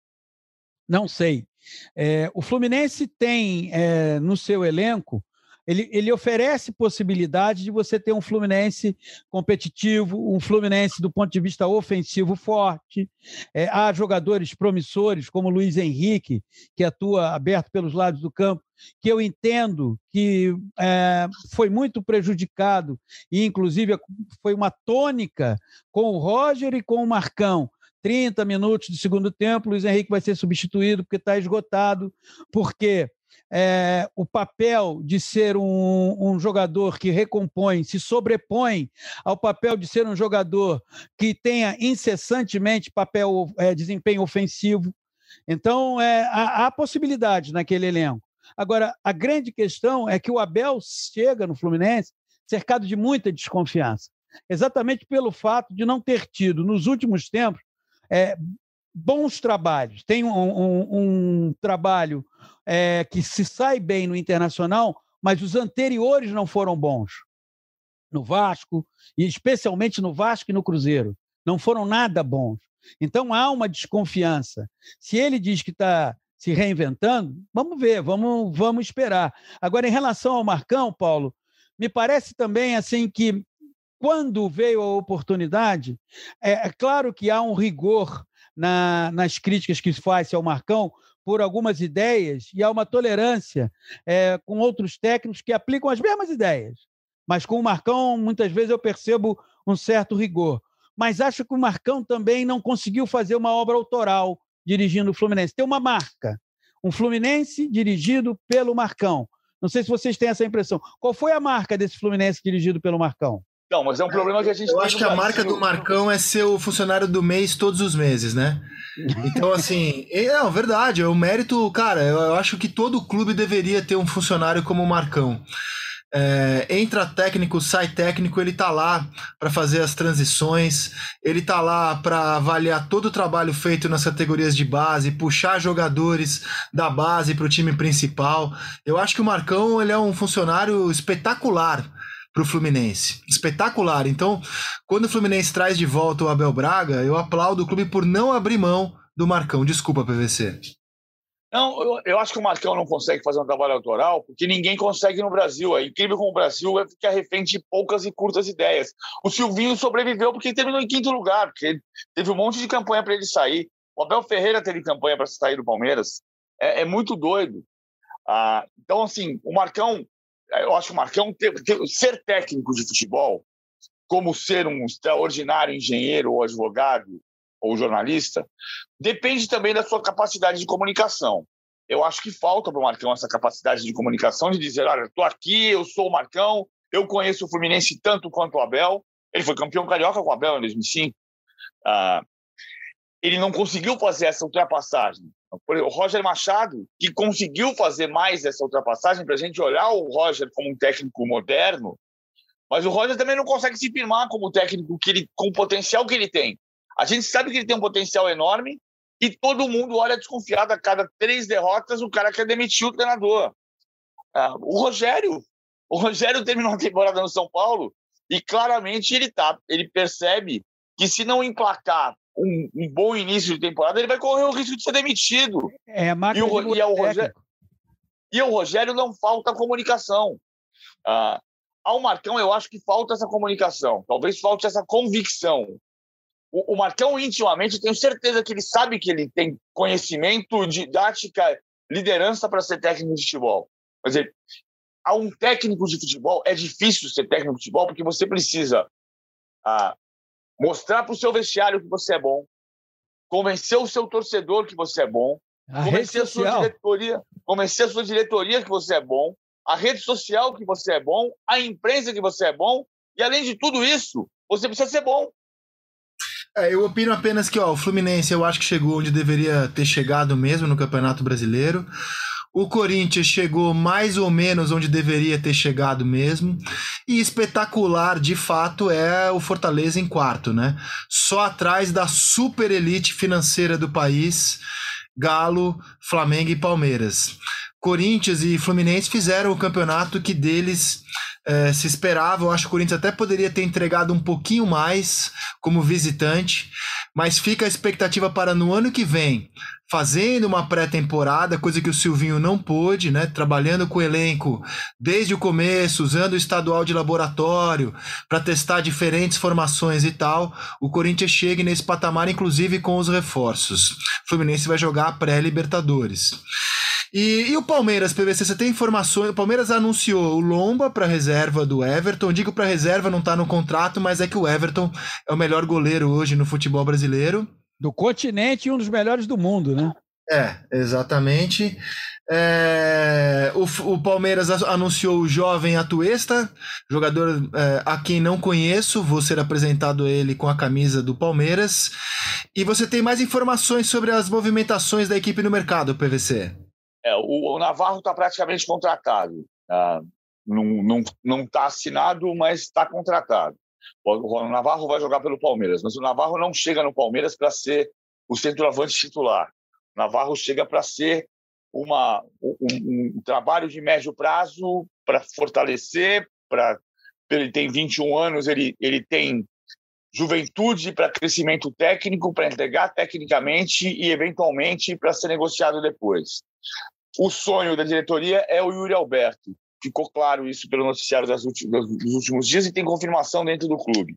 não sei. É... o Fluminense tem é, no seu elenco ele, ele oferece possibilidade de você ter um Fluminense competitivo, um Fluminense do ponto de vista ofensivo forte. É, há jogadores promissores, como Luiz Henrique, que atua aberto pelos lados do campo, que eu entendo que é, foi muito prejudicado, e inclusive foi uma tônica com o Roger e com o Marcão. 30 minutos do segundo tempo, Luiz Henrique vai ser substituído porque está esgotado, porque é, o papel de ser um, um, jogador que recompõe, se sobrepõe ao papel de ser um jogador que tenha incessantemente papel, é, desempenho ofensivo. Então, é, há, há possibilidades naquele elenco. Agora, a grande questão é que o Abel chega no Fluminense cercado de muita desconfiança, exatamente pelo fato de não ter tido, nos últimos tempos, é, bons trabalhos. Tem um, um, um trabalho é, que se sai bem no internacional, mas os anteriores não foram bons. No Vasco, e especialmente no Vasco e no Cruzeiro. Não foram nada bons. Então há uma desconfiança. Se ele diz que está se reinventando, vamos ver, vamos, vamos esperar. Agora, em relação ao Marcão, Paulo, me parece também assim que quando veio a oportunidade, é, é claro que há um rigor na, nas críticas que se faz ao Marcão por algumas ideias e há uma tolerância é, com outros técnicos que aplicam as mesmas ideias. Mas com o Marcão, muitas vezes eu percebo um certo rigor. Mas acho que o Marcão também não conseguiu fazer uma obra autoral dirigindo o Fluminense. Tem uma marca, um Fluminense dirigido pelo Marcão. Não sei se vocês têm essa impressão. Qual foi a marca desse Fluminense dirigido pelo Marcão? Não, mas é um problema que a gente Eu acho que a marca do Marcão é ser o funcionário do mês todos os meses, né? Então, assim, é <laughs> não, verdade, é o mérito, cara, eu acho que todo clube deveria ter um funcionário como o Marcão. É, entra técnico, sai técnico, ele tá lá para fazer as transições, ele tá lá para avaliar todo o trabalho feito nas categorias de base, puxar jogadores da base para o time principal. Eu acho que o Marcão ele é um funcionário espetacular para o Fluminense. Espetacular. Então, quando o Fluminense traz de volta o Abel Braga, eu aplaudo o clube por não abrir mão do Marcão. Desculpa, PVC. Não, eu, eu, acho que o Marcão não consegue fazer um trabalho autoral porque ninguém consegue no Brasil. É incrível como o Brasil é ficar refém de poucas e curtas ideias. O Silvinho sobreviveu porque terminou em quinto lugar, porque teve um monte de campanha para ele sair. O Abel Ferreira teve campanha para sair do Palmeiras. É, é muito doido. Ah, então, assim, o Marcão eu acho que o Marcão ter, ter, ser técnico de futebol, como ser um extraordinário engenheiro ou advogado ou jornalista, depende também da sua capacidade de comunicação. Eu acho que falta para o Marcão essa capacidade de comunicação, de dizer: olha, estou aqui, eu sou o Marcão, eu conheço o Fluminense tanto quanto o Abel. Ele foi campeão carioca com o Abel em 2005. Ah, ele não conseguiu fazer essa ultrapassagem. O Roger Machado, que conseguiu fazer mais essa ultrapassagem para a gente olhar o Roger como um técnico moderno, mas o Roger também não consegue se firmar como técnico que ele, com o potencial que ele tem. A gente sabe que ele tem um potencial enorme e todo mundo olha desconfiado a cada três derrotas o cara quer demitir o treinador. Ah, o Rogério, o Rogério terminou a temporada no São Paulo e claramente ele tá, ele percebe que se não emplacar um, um, bom início de temporada, ele vai correr o risco de ser demitido. É, a e, o, e, é o Rogério, e o Rogério não falta comunicação. Ah, ao Marcão, eu acho que falta essa comunicação, talvez falte essa convicção. O, o Marcão, intimamente, eu tenho certeza que ele sabe que ele tem conhecimento, didática, liderança para ser técnico de futebol. Mas ele, a um técnico de futebol, é difícil ser técnico de futebol porque você precisa ah, mostrar para o seu vestiário que você é bom, convencer o seu torcedor que você é bom, A convencer a sua diretoria, convencer a sua diretoria que você é bom, a rede social que você é bom, a imprensa que você é bom, e além de tudo isso, você precisa ser bom. É, eu opino apenas que ó, o Fluminense eu acho que chegou onde deveria ter chegado mesmo no Campeonato Brasileiro. O Corinthians chegou mais ou menos onde deveria ter chegado mesmo. E espetacular, de fato, é o Fortaleza em quarto, né? Só atrás da super elite financeira do país, Galo, Flamengo e Palmeiras. Corinthians e Fluminense fizeram o campeonato que deles é, se esperava. Eu acho que o Corinthians até poderia ter entregado um pouquinho mais como visitante, mas fica a expectativa para no ano que vem, fazendo uma pré-temporada, coisa que o Silvinho não pôde, né? Trabalhando com o elenco desde o começo, usando o estadual de laboratório para testar diferentes formações e tal. O Corinthians chegue nesse patamar, inclusive com os reforços. O Fluminense vai jogar pré-Libertadores. E, e, o Palmeiras, PVC, você tem informações? O Palmeiras anunciou o Lomba para reserva do Everton. Digo para reserva, não está no contrato, mas é que o Everton é o melhor goleiro hoje no futebol brasileiro. Do continente e um dos melhores do mundo, né? É, exatamente. É, o, o, Palmeiras anunciou o jovem Atuesta, jogador é, a quem não conheço, vou ser apresentado ele com a camisa do Palmeiras. E você tem mais informações sobre as movimentações da equipe no mercado, PVC? É, o, o Navarro está praticamente contratado. Ah, não está não, não tá assinado, mas está contratado. O, Navarro vai jogar pelo Palmeiras, mas o Navarro não chega no Palmeiras para ser o centroavante titular. O Navarro chega para ser uma, um, um, trabalho de médio prazo para fortalecer, para ele tem 21 anos, ele, ele tem juventude para crescimento técnico, para entregar tecnicamente e, eventualmente, para ser negociado depois. O sonho da diretoria é o Yuri Alberto. Ficou claro isso pelo noticiário das últimas, dos últimos dias e tem confirmação dentro do clube.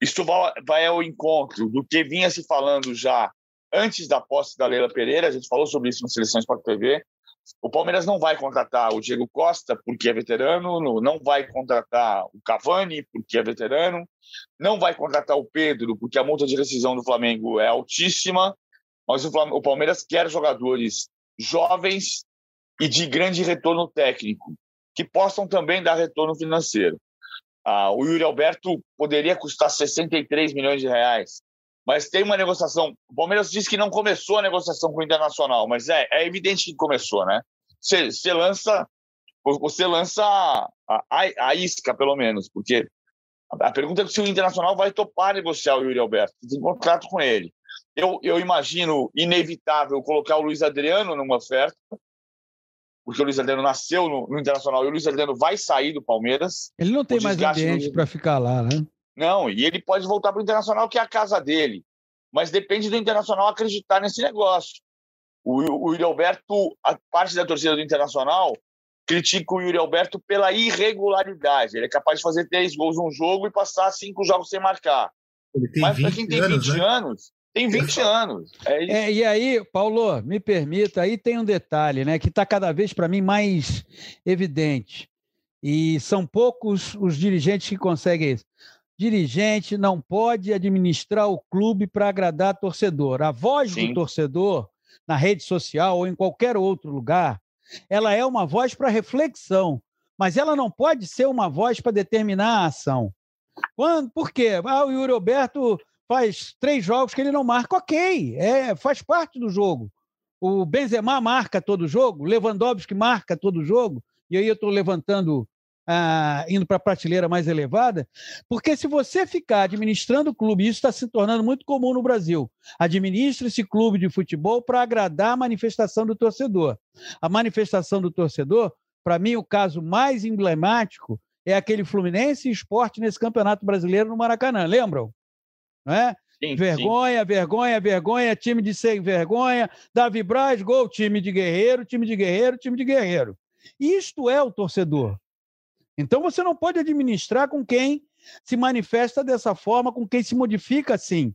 Isso vai ao encontro do que vinha se falando já antes da posse da Leila Pereira, a gente falou sobre isso no Seleção Sport TV. O Palmeiras não vai contratar o Diego Costa porque é veterano, não vai contratar o Cavani porque é veterano, não vai contratar o Pedro porque a multa de rescisão do Flamengo é altíssima, mas o Palmeiras quer jogadores jovens e de grande retorno técnico, que possam também dar retorno financeiro. Ah, o Yuri Alberto poderia custar 63 milhões de reais, mas tem uma negociação. O Palmeiras disse que não começou a negociação com o Internacional, mas é, é evidente que começou, né? Você, lança, você lança a, a, a, isca, pelo menos, porque a pergunta é se o Internacional vai topar negociar o Yuri Alberto. Tem contrato com ele. Eu, eu imagino inevitável colocar o Luiz Adriano numa oferta, porque o Luiz Adriano nasceu no, no, Internacional e o Luiz Adriano vai sair do Palmeiras. Ele não tem mais ambiente para ficar lá, né? Não, e ele pode voltar para o Internacional, que é a casa dele. Mas depende do Internacional acreditar nesse negócio. O, o Yuri Alberto, a parte da torcida do Internacional, critica o Yuri Alberto pela irregularidade. Ele é capaz de fazer três gols num jogo e passar cinco jogos sem marcar. Mas para quem tem 20 anos, 20 né? anos tem 20 anos. É, é e aí, Paulo, me permita, aí tem um detalhe, né, que está cada vez para mim mais evidente. E são poucos os dirigentes que conseguem isso. Dirigente não pode administrar o clube para agradar torcedor. A voz Sim. do torcedor na rede social ou em qualquer outro lugar, ela é uma voz para reflexão, mas ela não pode ser uma voz para determinar a ação. Quando, por quê? Ah, o Yuri Alberto faz três jogos que ele não marca, ok, é, faz parte do jogo. O Benzema marca todo jogo, Lewandowski marca todo jogo, e aí eu estou levantando, ah, indo para a prateleira mais elevada, porque se você ficar administrando o clube, isso está se tornando muito comum no Brasil, administra esse clube de futebol para agradar a manifestação do torcedor. A manifestação do torcedor, para mim, o caso mais emblemático é aquele Fluminense Esporte nesse Campeonato Brasileiro no Maracanã, lembram? Não é? Sim, vergonha, sim. vergonha, vergonha, time de sem vergonha. Davi Braz, gol, time de guerreiro, time de guerreiro, time de guerreiro. Isto é o torcedor. Então você não pode administrar com quem se manifesta dessa forma, com quem se modifica assim.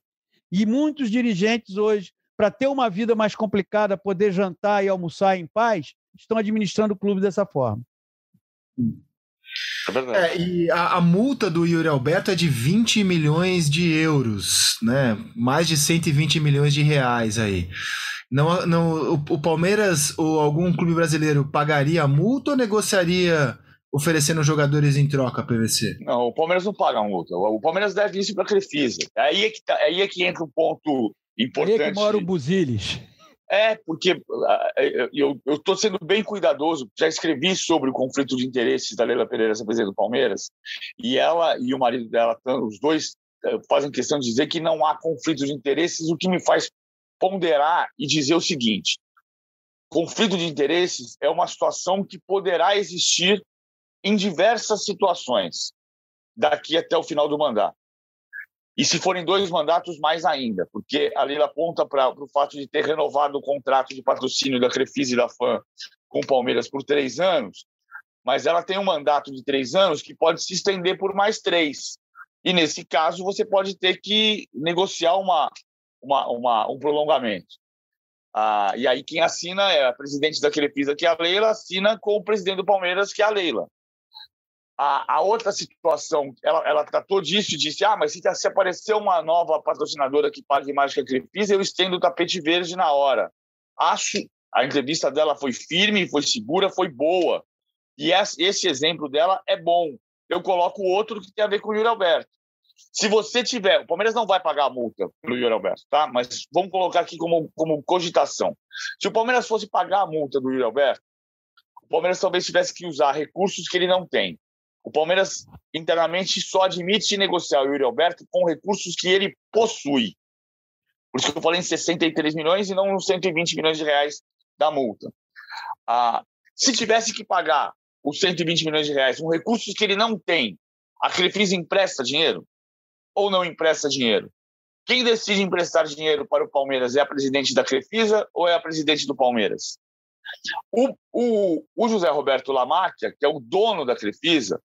E muitos dirigentes hoje, para ter uma vida mais complicada, poder jantar e almoçar em paz, estão administrando o clube dessa forma. É verdade. É, e a, a, multa do Yuri Alberto é de 20 milhões de euros, né? Mais de 120 milhões de reais aí. Não, não, o, o Palmeiras ou algum clube brasileiro pagaria a multa ou negociaria oferecendo jogadores em troca, PVC? Não, o Palmeiras não paga a multa. O Palmeiras deve isso para a Crefisa. Aí é, que tá, aí é que entra um ponto importante. Aí é que mora o Buziles. É, porque ah, eu estou sendo bem cuidadoso. Já escrevi sobre o conflito de interesses da Leila Pereira, essa presidente do Palmeiras, e ela e o marido dela, os dois eh, fazem questão de dizer que não há conflito de interesses, o que me faz ponderar e dizer o seguinte: conflito de interesses é uma situação que poderá existir em diversas situações daqui até o final do mandato. E se forem dois mandatos, mais ainda, porque a Leila aponta para o fato de ter renovado o contrato de patrocínio da Crefisa e da FAM com o Palmeiras por três anos, mas ela tem um mandato de três anos que pode se estender por mais três. E nesse caso, você pode ter que negociar uma, uma, uma um prolongamento. Ah, e aí quem assina é a presidente da Crefisa, que é a Leila, assina com o presidente do Palmeiras, que é a Leila. A, a, outra situação, ela, ela tratou disso e disse: ah, mas se, se aparecer uma nova patrocinadora que pague mais que a Crefisa, eu estendo o tapete verde na hora. Acho a entrevista dela foi firme, foi segura, foi boa. E esse exemplo dela é bom. Eu coloco outro que tem a ver com o Yuri Alberto. Se você tiver, o Palmeiras não vai pagar a multa pelo Yuri Alberto, tá? Mas vamos colocar aqui como, como cogitação. Se o Palmeiras fosse pagar a multa do Yuri Alberto, o Palmeiras talvez tivesse que usar recursos que ele não tem. O Palmeiras internamente só admite negociar o Yuri Alberto com recursos que ele possui. Por isso que eu falei em 63 milhões e não nos 120 milhões de reais da multa. Ah, se tivesse que pagar os 120 milhões de reais com recursos que ele não tem, a Crefisa empresta dinheiro ou não empresta dinheiro? Quem decide emprestar dinheiro para o Palmeiras é a presidente da Crefisa ou é a presidente do Palmeiras? O, o, o José Roberto Lamáquia, que é o dono da Crefisa,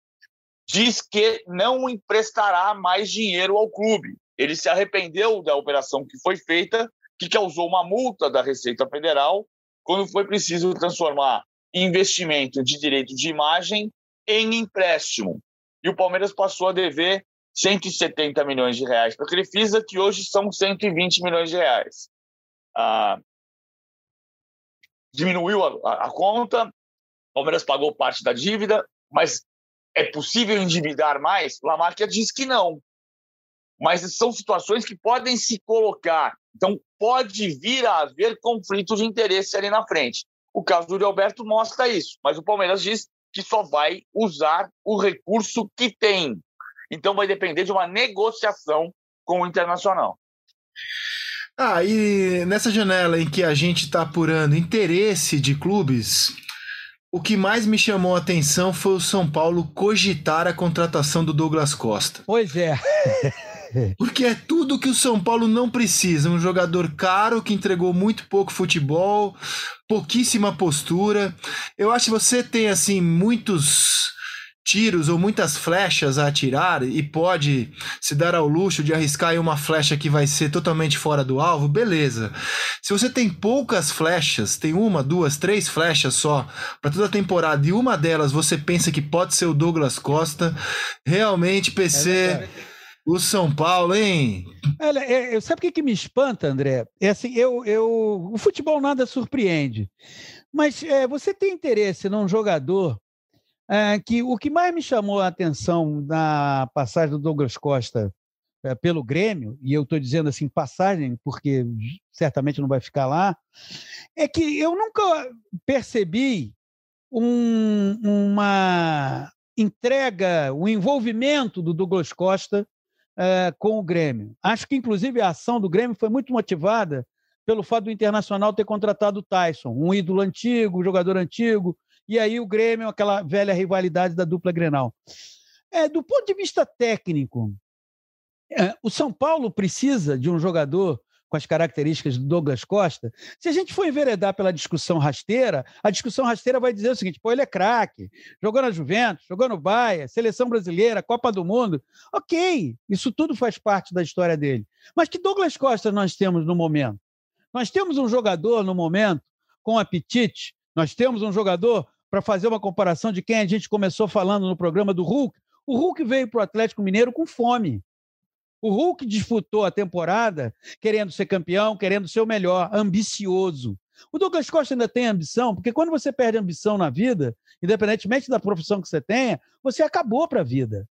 diz que não emprestará mais dinheiro ao clube. Ele se arrependeu da operação que foi feita, que causou uma multa da Receita Federal, quando foi preciso transformar investimento de direito de imagem em empréstimo. E o Palmeiras passou a dever 170 milhões de reais para a Crefisa, que hoje são 120 milhões de reais. Ah, diminuiu a, a, conta, o Palmeiras pagou parte da dívida, mas é possível endividar mais? Lamarca diz que não. Mas são situações que podem se colocar. Então, pode vir a haver conflito de interesse ali na frente. O caso do Alberto mostra isso, mas o Palmeiras diz que só vai usar o recurso que tem. Então, vai depender de uma negociação com o Internacional. Ah, e nessa janela em que a gente está apurando interesse de clubes, o que mais me chamou a atenção foi o São Paulo cogitar a contratação do Douglas Costa. Pois é. <laughs> Porque é tudo que o São Paulo não precisa. Um jogador caro que entregou muito pouco futebol, pouquíssima postura. Eu acho que você tem assim muitos tiros ou muitas flechas a atirar e pode se dar ao luxo de arriscar uma flecha que vai ser totalmente fora do alvo, beleza. Se você tem poucas flechas, tem uma, duas, três flechas só para toda a temporada e uma delas você pensa que pode ser o Douglas Costa, realmente PC é o São Paulo, hein? Olha, é, sabe o que, que me espanta, André? É assim, eu, eu, o futebol nada surpreende. Mas é, você tem interesse num jogador é, que o que mais me chamou a atenção na passagem do Douglas Costa é, pelo Grêmio, e eu estou dizendo assim, passagem, porque certamente não vai ficar lá, é que eu nunca percebi um, uma entrega, o um envolvimento do Douglas Costa é, com o Grêmio. Acho que, inclusive, a ação do Grêmio foi muito motivada pelo fato do Internacional ter contratado o Tyson, um ídolo antigo, um jogador antigo, e aí o Grêmio, aquela velha rivalidade da dupla Grenal. É, do ponto de vista técnico, é, o São Paulo precisa de um jogador com as características do Douglas Costa. Se a gente for enveredar pela discussão rasteira, a discussão rasteira vai dizer o seguinte: pô, ele é craque, jogou na Juventus, jogou no Bahia, seleção brasileira, Copa do Mundo. Ok, isso tudo faz parte da história dele. Mas que Douglas Costa nós temos no momento? Nós temos um jogador no momento com apetite, nós temos um jogador para fazer uma comparação de quem a gente começou falando no programa do Hulk, o Hulk veio para o Atlético Mineiro com fome. O Hulk disputou a temporada querendo ser campeão, querendo ser o melhor, ambicioso. O Douglas Costa ainda tem ambição, porque quando você perde ambição na vida, independentemente da profissão que você tenha, você acabou para a vida.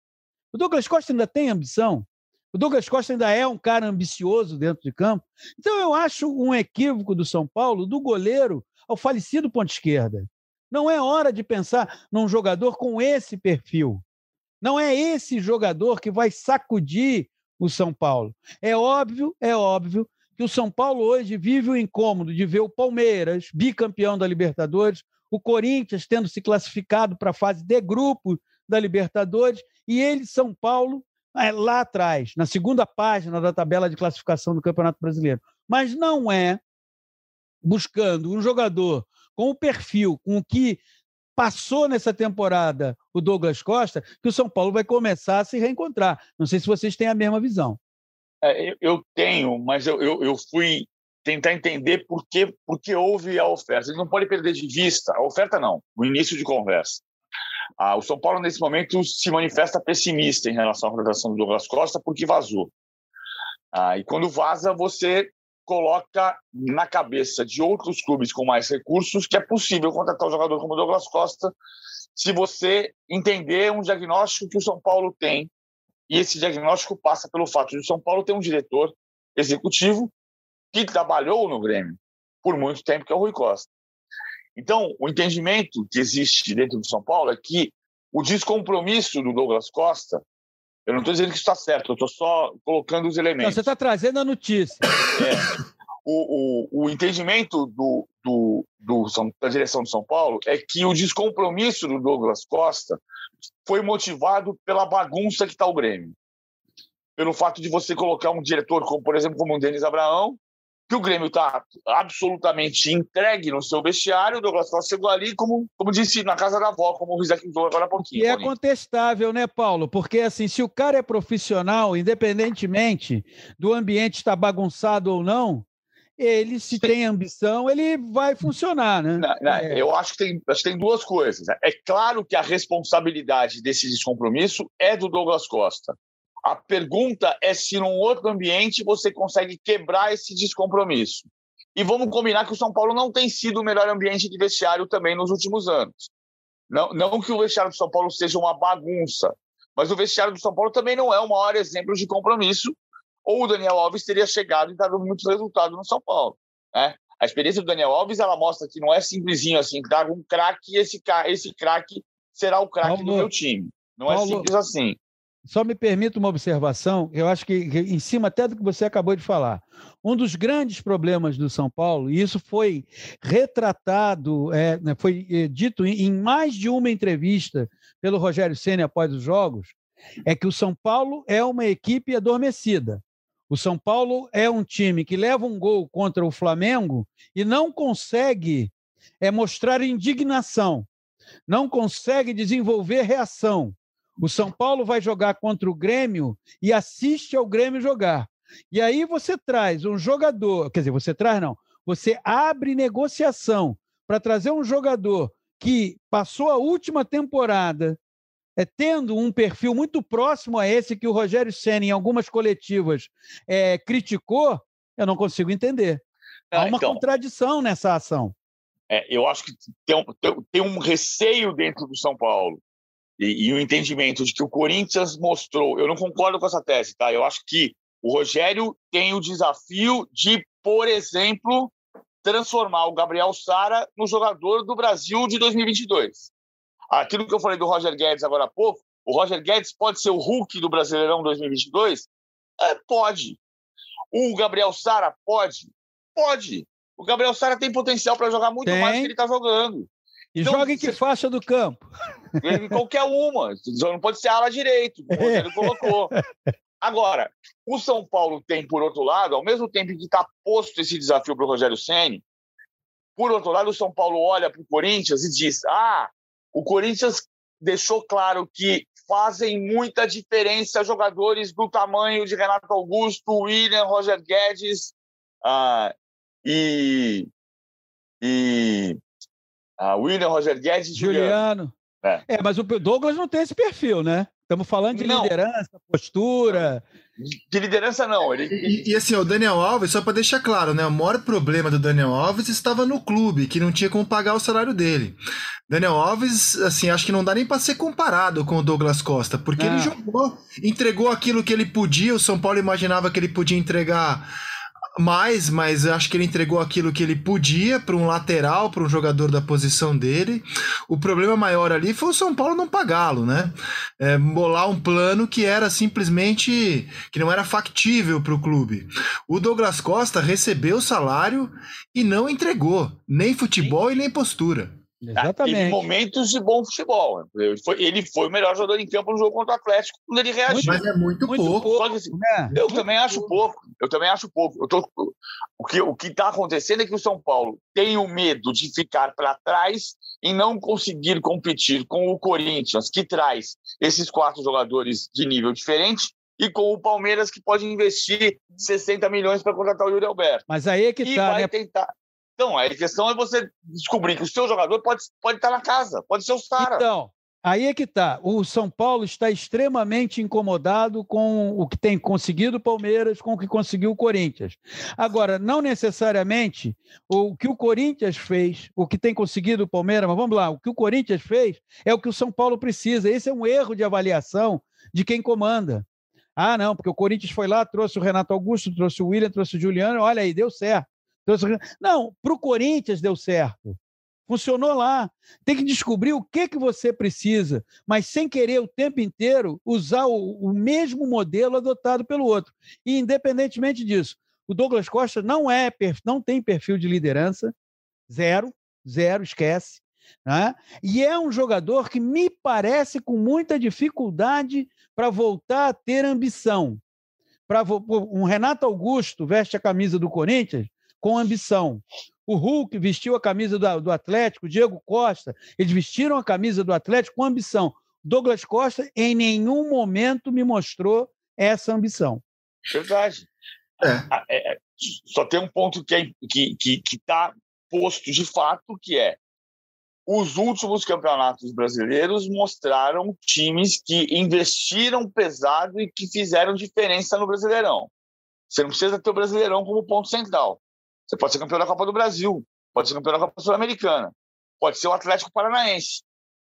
O Douglas Costa ainda tem ambição. O Douglas Costa ainda é um cara ambicioso dentro de campo. Então, eu acho um equívoco do São Paulo, do goleiro ao falecido ponto esquerda. Não é hora de pensar num jogador com esse perfil. Não é esse jogador que vai sacudir o São Paulo. É óbvio, é óbvio que o São Paulo hoje vive o incômodo de ver o Palmeiras, bicampeão da Libertadores, o Corinthians tendo se classificado para a fase de grupo da Libertadores, e ele, São Paulo, é, lá atrás, na segunda página da tabela de classificação do Campeonato Brasileiro. Mas não é buscando um jogador com o perfil, com o que passou nessa temporada o Douglas Costa, que o São Paulo vai começar a se reencontrar. Não sei se vocês têm a mesma visão. É, eu tenho, mas eu, eu, eu, fui tentar entender por que, por que houve a oferta. Ele não pode perder de vista, a oferta não, o início de conversa. Ah, o São Paulo, nesse momento, se manifesta pessimista em relação à contratação do Douglas Costa porque vazou. Ah, e quando vaza, você coloca na cabeça de outros clubes com mais recursos que é possível contratar um jogador como Douglas Costa se você entender um diagnóstico que o São Paulo tem. E esse diagnóstico passa pelo fato de o São Paulo ter um diretor executivo que trabalhou no Grêmio por muito tempo, que é o Rui Costa. Então, o entendimento que existe dentro do São Paulo é que o descompromisso do Douglas Costa, eu não estou dizendo que está certo, eu estou só colocando os elementos. Não, você está trazendo a notícia. É, o, o, o, entendimento do, do, do, da direção de São Paulo é que o descompromisso do Douglas Costa foi motivado pela bagunça que está o Grêmio. Pelo fato de você colocar um diretor, como, por exemplo, como o Denis Abraão, que o Grêmio está absolutamente entregue no seu vestiário. O Douglas Costa chegou ali, como, como disse, na casa da avó, como o Rizek falou agora há pouquinho. E é contestável, né, Paulo? Porque, assim, se o cara é profissional, independentemente do ambiente estar bagunçado ou não, ele, se Sim. tem ambição, ele vai funcionar, né? Não, não, é. Eu acho que, tem, acho que tem duas coisas. É claro que a responsabilidade desse descompromisso é do Douglas Costa. A pergunta é se num outro ambiente você consegue quebrar esse descompromisso. E vamos combinar que o São Paulo não tem sido o melhor ambiente de vestiário também nos últimos anos. Não, não que o vestiário do São Paulo seja uma bagunça, mas o vestiário do São Paulo também não é o maior exemplo de compromisso, ou o Daniel Alves teria chegado e dado muito resultado no São Paulo. Né? A experiência do Daniel Alves ela mostra que não é simplesinho assim, traga um craque e esse, esse craque será o craque do meu time. Não é Paulo, é simples assim. Só me permita uma observação, eu acho que, em cima até do que você acabou de falar. Um dos grandes problemas do São Paulo, e isso foi retratado, é, né, foi é, dito em, em, mais de uma entrevista pelo Rogério Senna após os jogos, é que o São Paulo é uma equipe adormecida. O São Paulo é um time que leva um gol contra o Flamengo e não consegue é, mostrar indignação, não consegue desenvolver reação o São Paulo vai jogar contra o Grêmio e assiste ao Grêmio jogar. E aí você traz um jogador, quer dizer, você traz não, você abre negociação para trazer um jogador que passou a última temporada é, tendo um perfil muito próximo a esse que o Rogério Senna, em algumas coletivas, é, criticou, eu não consigo entender. Há ah, uma então, contradição nessa ação. É, eu acho que tem um, tem um receio dentro do São Paulo e, e, o entendimento de que o Corinthians mostrou. Eu não concordo com essa tese, tá? Eu acho que o Rogério tem o desafio de, por exemplo, transformar o Gabriel Sara no jogador do Brasil de 2022. Aquilo que eu falei do Roger Guedes agora há pouco, o Roger Guedes pode ser o Hulk do Brasileirão 2022? É, pode. O Gabriel Sara pode? Pode. O Gabriel Sara tem potencial para jogar muito tem. mais do que ele está jogando. E então, joga em que você... faixa do campo? Em qualquer uma. Não pode ser ala direito, o Rogério colocou. Agora, o São Paulo tem, por outro lado, ao mesmo tempo que está posto esse desafio para o Rogério Ceni, por outro lado, o São Paulo olha para o Corinthians e diz: ah, o Corinthians deixou claro que fazem muita diferença jogadores do tamanho de Renato Augusto, William, Roger Guedes ah, e, e ah, William, Roger Guedes e Juliano. Juliano. É. é. mas o Douglas não tem esse perfil, né? Estamos falando de não. liderança, postura. De liderança, não. Ele... E, e, assim, o Daniel Alves, só para deixar claro, né? O maior problema do Daniel Alves estava no clube, que não tinha como pagar o salário dele. Daniel Alves, assim, acho que não dá nem para ser comparado com o Douglas Costa, porque ele jogou, entregou aquilo que ele podia, o São Paulo imaginava que ele podia entregar mais, mas acho que ele entregou aquilo que ele podia para um lateral, para um jogador da posição dele. O problema maior ali foi o São Paulo não pagá-lo, né? É, bolar um plano que era simplesmente que não era factível para o clube. O Douglas Costa recebeu o salário e não entregou nem futebol e nem postura. Exatamente. Teve momentos de bom futebol. Ele foi, ele foi o melhor jogador em campo no jogo contra o Atlético, quando ele reagiu. Mas é muito, muito pouco. pouco. Assim, é, eu também pouco. acho pouco. Eu também acho pouco. Eu tô, o que o está acontecendo é que o São Paulo tem o medo de ficar para trás e não conseguir competir com o Corinthians, que traz esses quatro jogadores de nível diferente, e com o Palmeiras, que pode investir 60 milhões para contratar o Yuri Alberto. Mas aí é que está. Vai né? tentar. Então, a questão é você descobrir que o seu jogador pode, pode estar na casa, pode ser o Sara. Então, aí é que está. O São Paulo está extremamente incomodado com o que tem conseguido o Palmeiras, com o que conseguiu o Corinthians. Agora, não necessariamente o que o Corinthians fez, o que tem conseguido o Palmeiras, mas vamos lá, o que o Corinthians fez é o que o São Paulo precisa. Esse é um erro de avaliação de quem comanda. Ah, não, porque o Corinthians foi lá, trouxe o Renato Augusto, trouxe o William, trouxe o Juliano, olha aí, deu certo. Não, para o Corinthians deu certo. Funcionou lá. Tem que descobrir o que, que você precisa, mas sem querer o tempo inteiro usar o, o mesmo modelo adotado pelo outro. E, independentemente disso, o Douglas Costa não é não tem perfil de liderança, zero, zero, esquece. Né? E é um jogador que me parece com muita dificuldade para voltar a ter ambição. Para um Renato Augusto veste a camisa do Corinthians, com ambição. O Hulk vestiu a camisa do, do Atlético, o Diego Costa, eles vestiram a camisa do Atlético com ambição. Douglas Costa, em nenhum momento, me mostrou essa ambição. Verdade. É. É, é, só tem um ponto que é, que que está posto de fato, que é os últimos campeonatos brasileiros mostraram times que investiram pesado e que fizeram diferença no Brasileirão. Você não precisa ter o Brasileirão como ponto central. Você pode ser campeão da Copa do Brasil, pode ser campeão da Copa Sul-Americana, pode ser o Atlético Paranaense.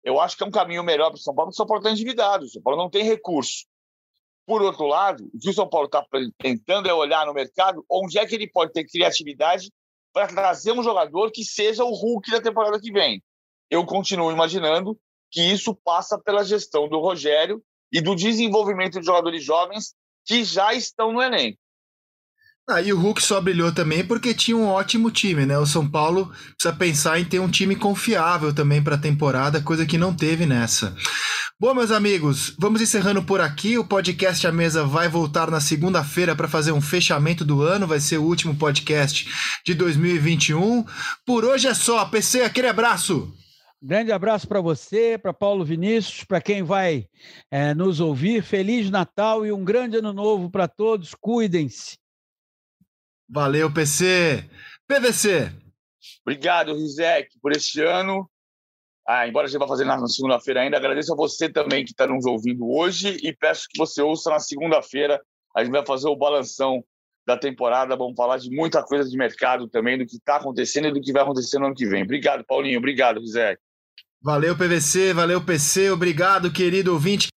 Eu acho que é um caminho melhor para o São Paulo, porque o São Paulo está endividado, o São Paulo não tem recurso. Por outro lado, o que o São Paulo está tentando é olhar no mercado onde é que ele pode ter criatividade para trazer um jogador que seja o Hulk da temporada que vem. Eu continuo imaginando que isso passa pela gestão do Rogério e do desenvolvimento de jogadores jovens que já estão no elenco. Ah, e o Hulk só brilhou também porque tinha um ótimo time, né? O São Paulo precisa pensar em ter um time confiável também para a temporada, coisa que não teve nessa. Bom, meus amigos, vamos encerrando por aqui. O podcast A Mesa vai voltar na segunda-feira para fazer um fechamento do ano. Vai ser o último podcast de 2021. Por hoje é só. PC, aquele abraço. Grande abraço para você, para Paulo Vinícius, para quem vai é, nos ouvir. Feliz Natal e um grande ano novo para todos. Cuidem-se. Valeu, PC. PVC. Obrigado, Rizek, por este ano. Ah, embora a gente vá fazer na segunda-feira ainda, agradeço a você também que está nos ouvindo hoje e peço que você ouça na segunda-feira. A gente vai fazer o balanção da temporada, vamos falar de muita coisa de mercado também, do que está acontecendo e do que vai acontecer no ano que vem. Obrigado, Paulinho. Obrigado, Rizek. Valeu, PVC. Valeu, PC. Obrigado, querido ouvinte.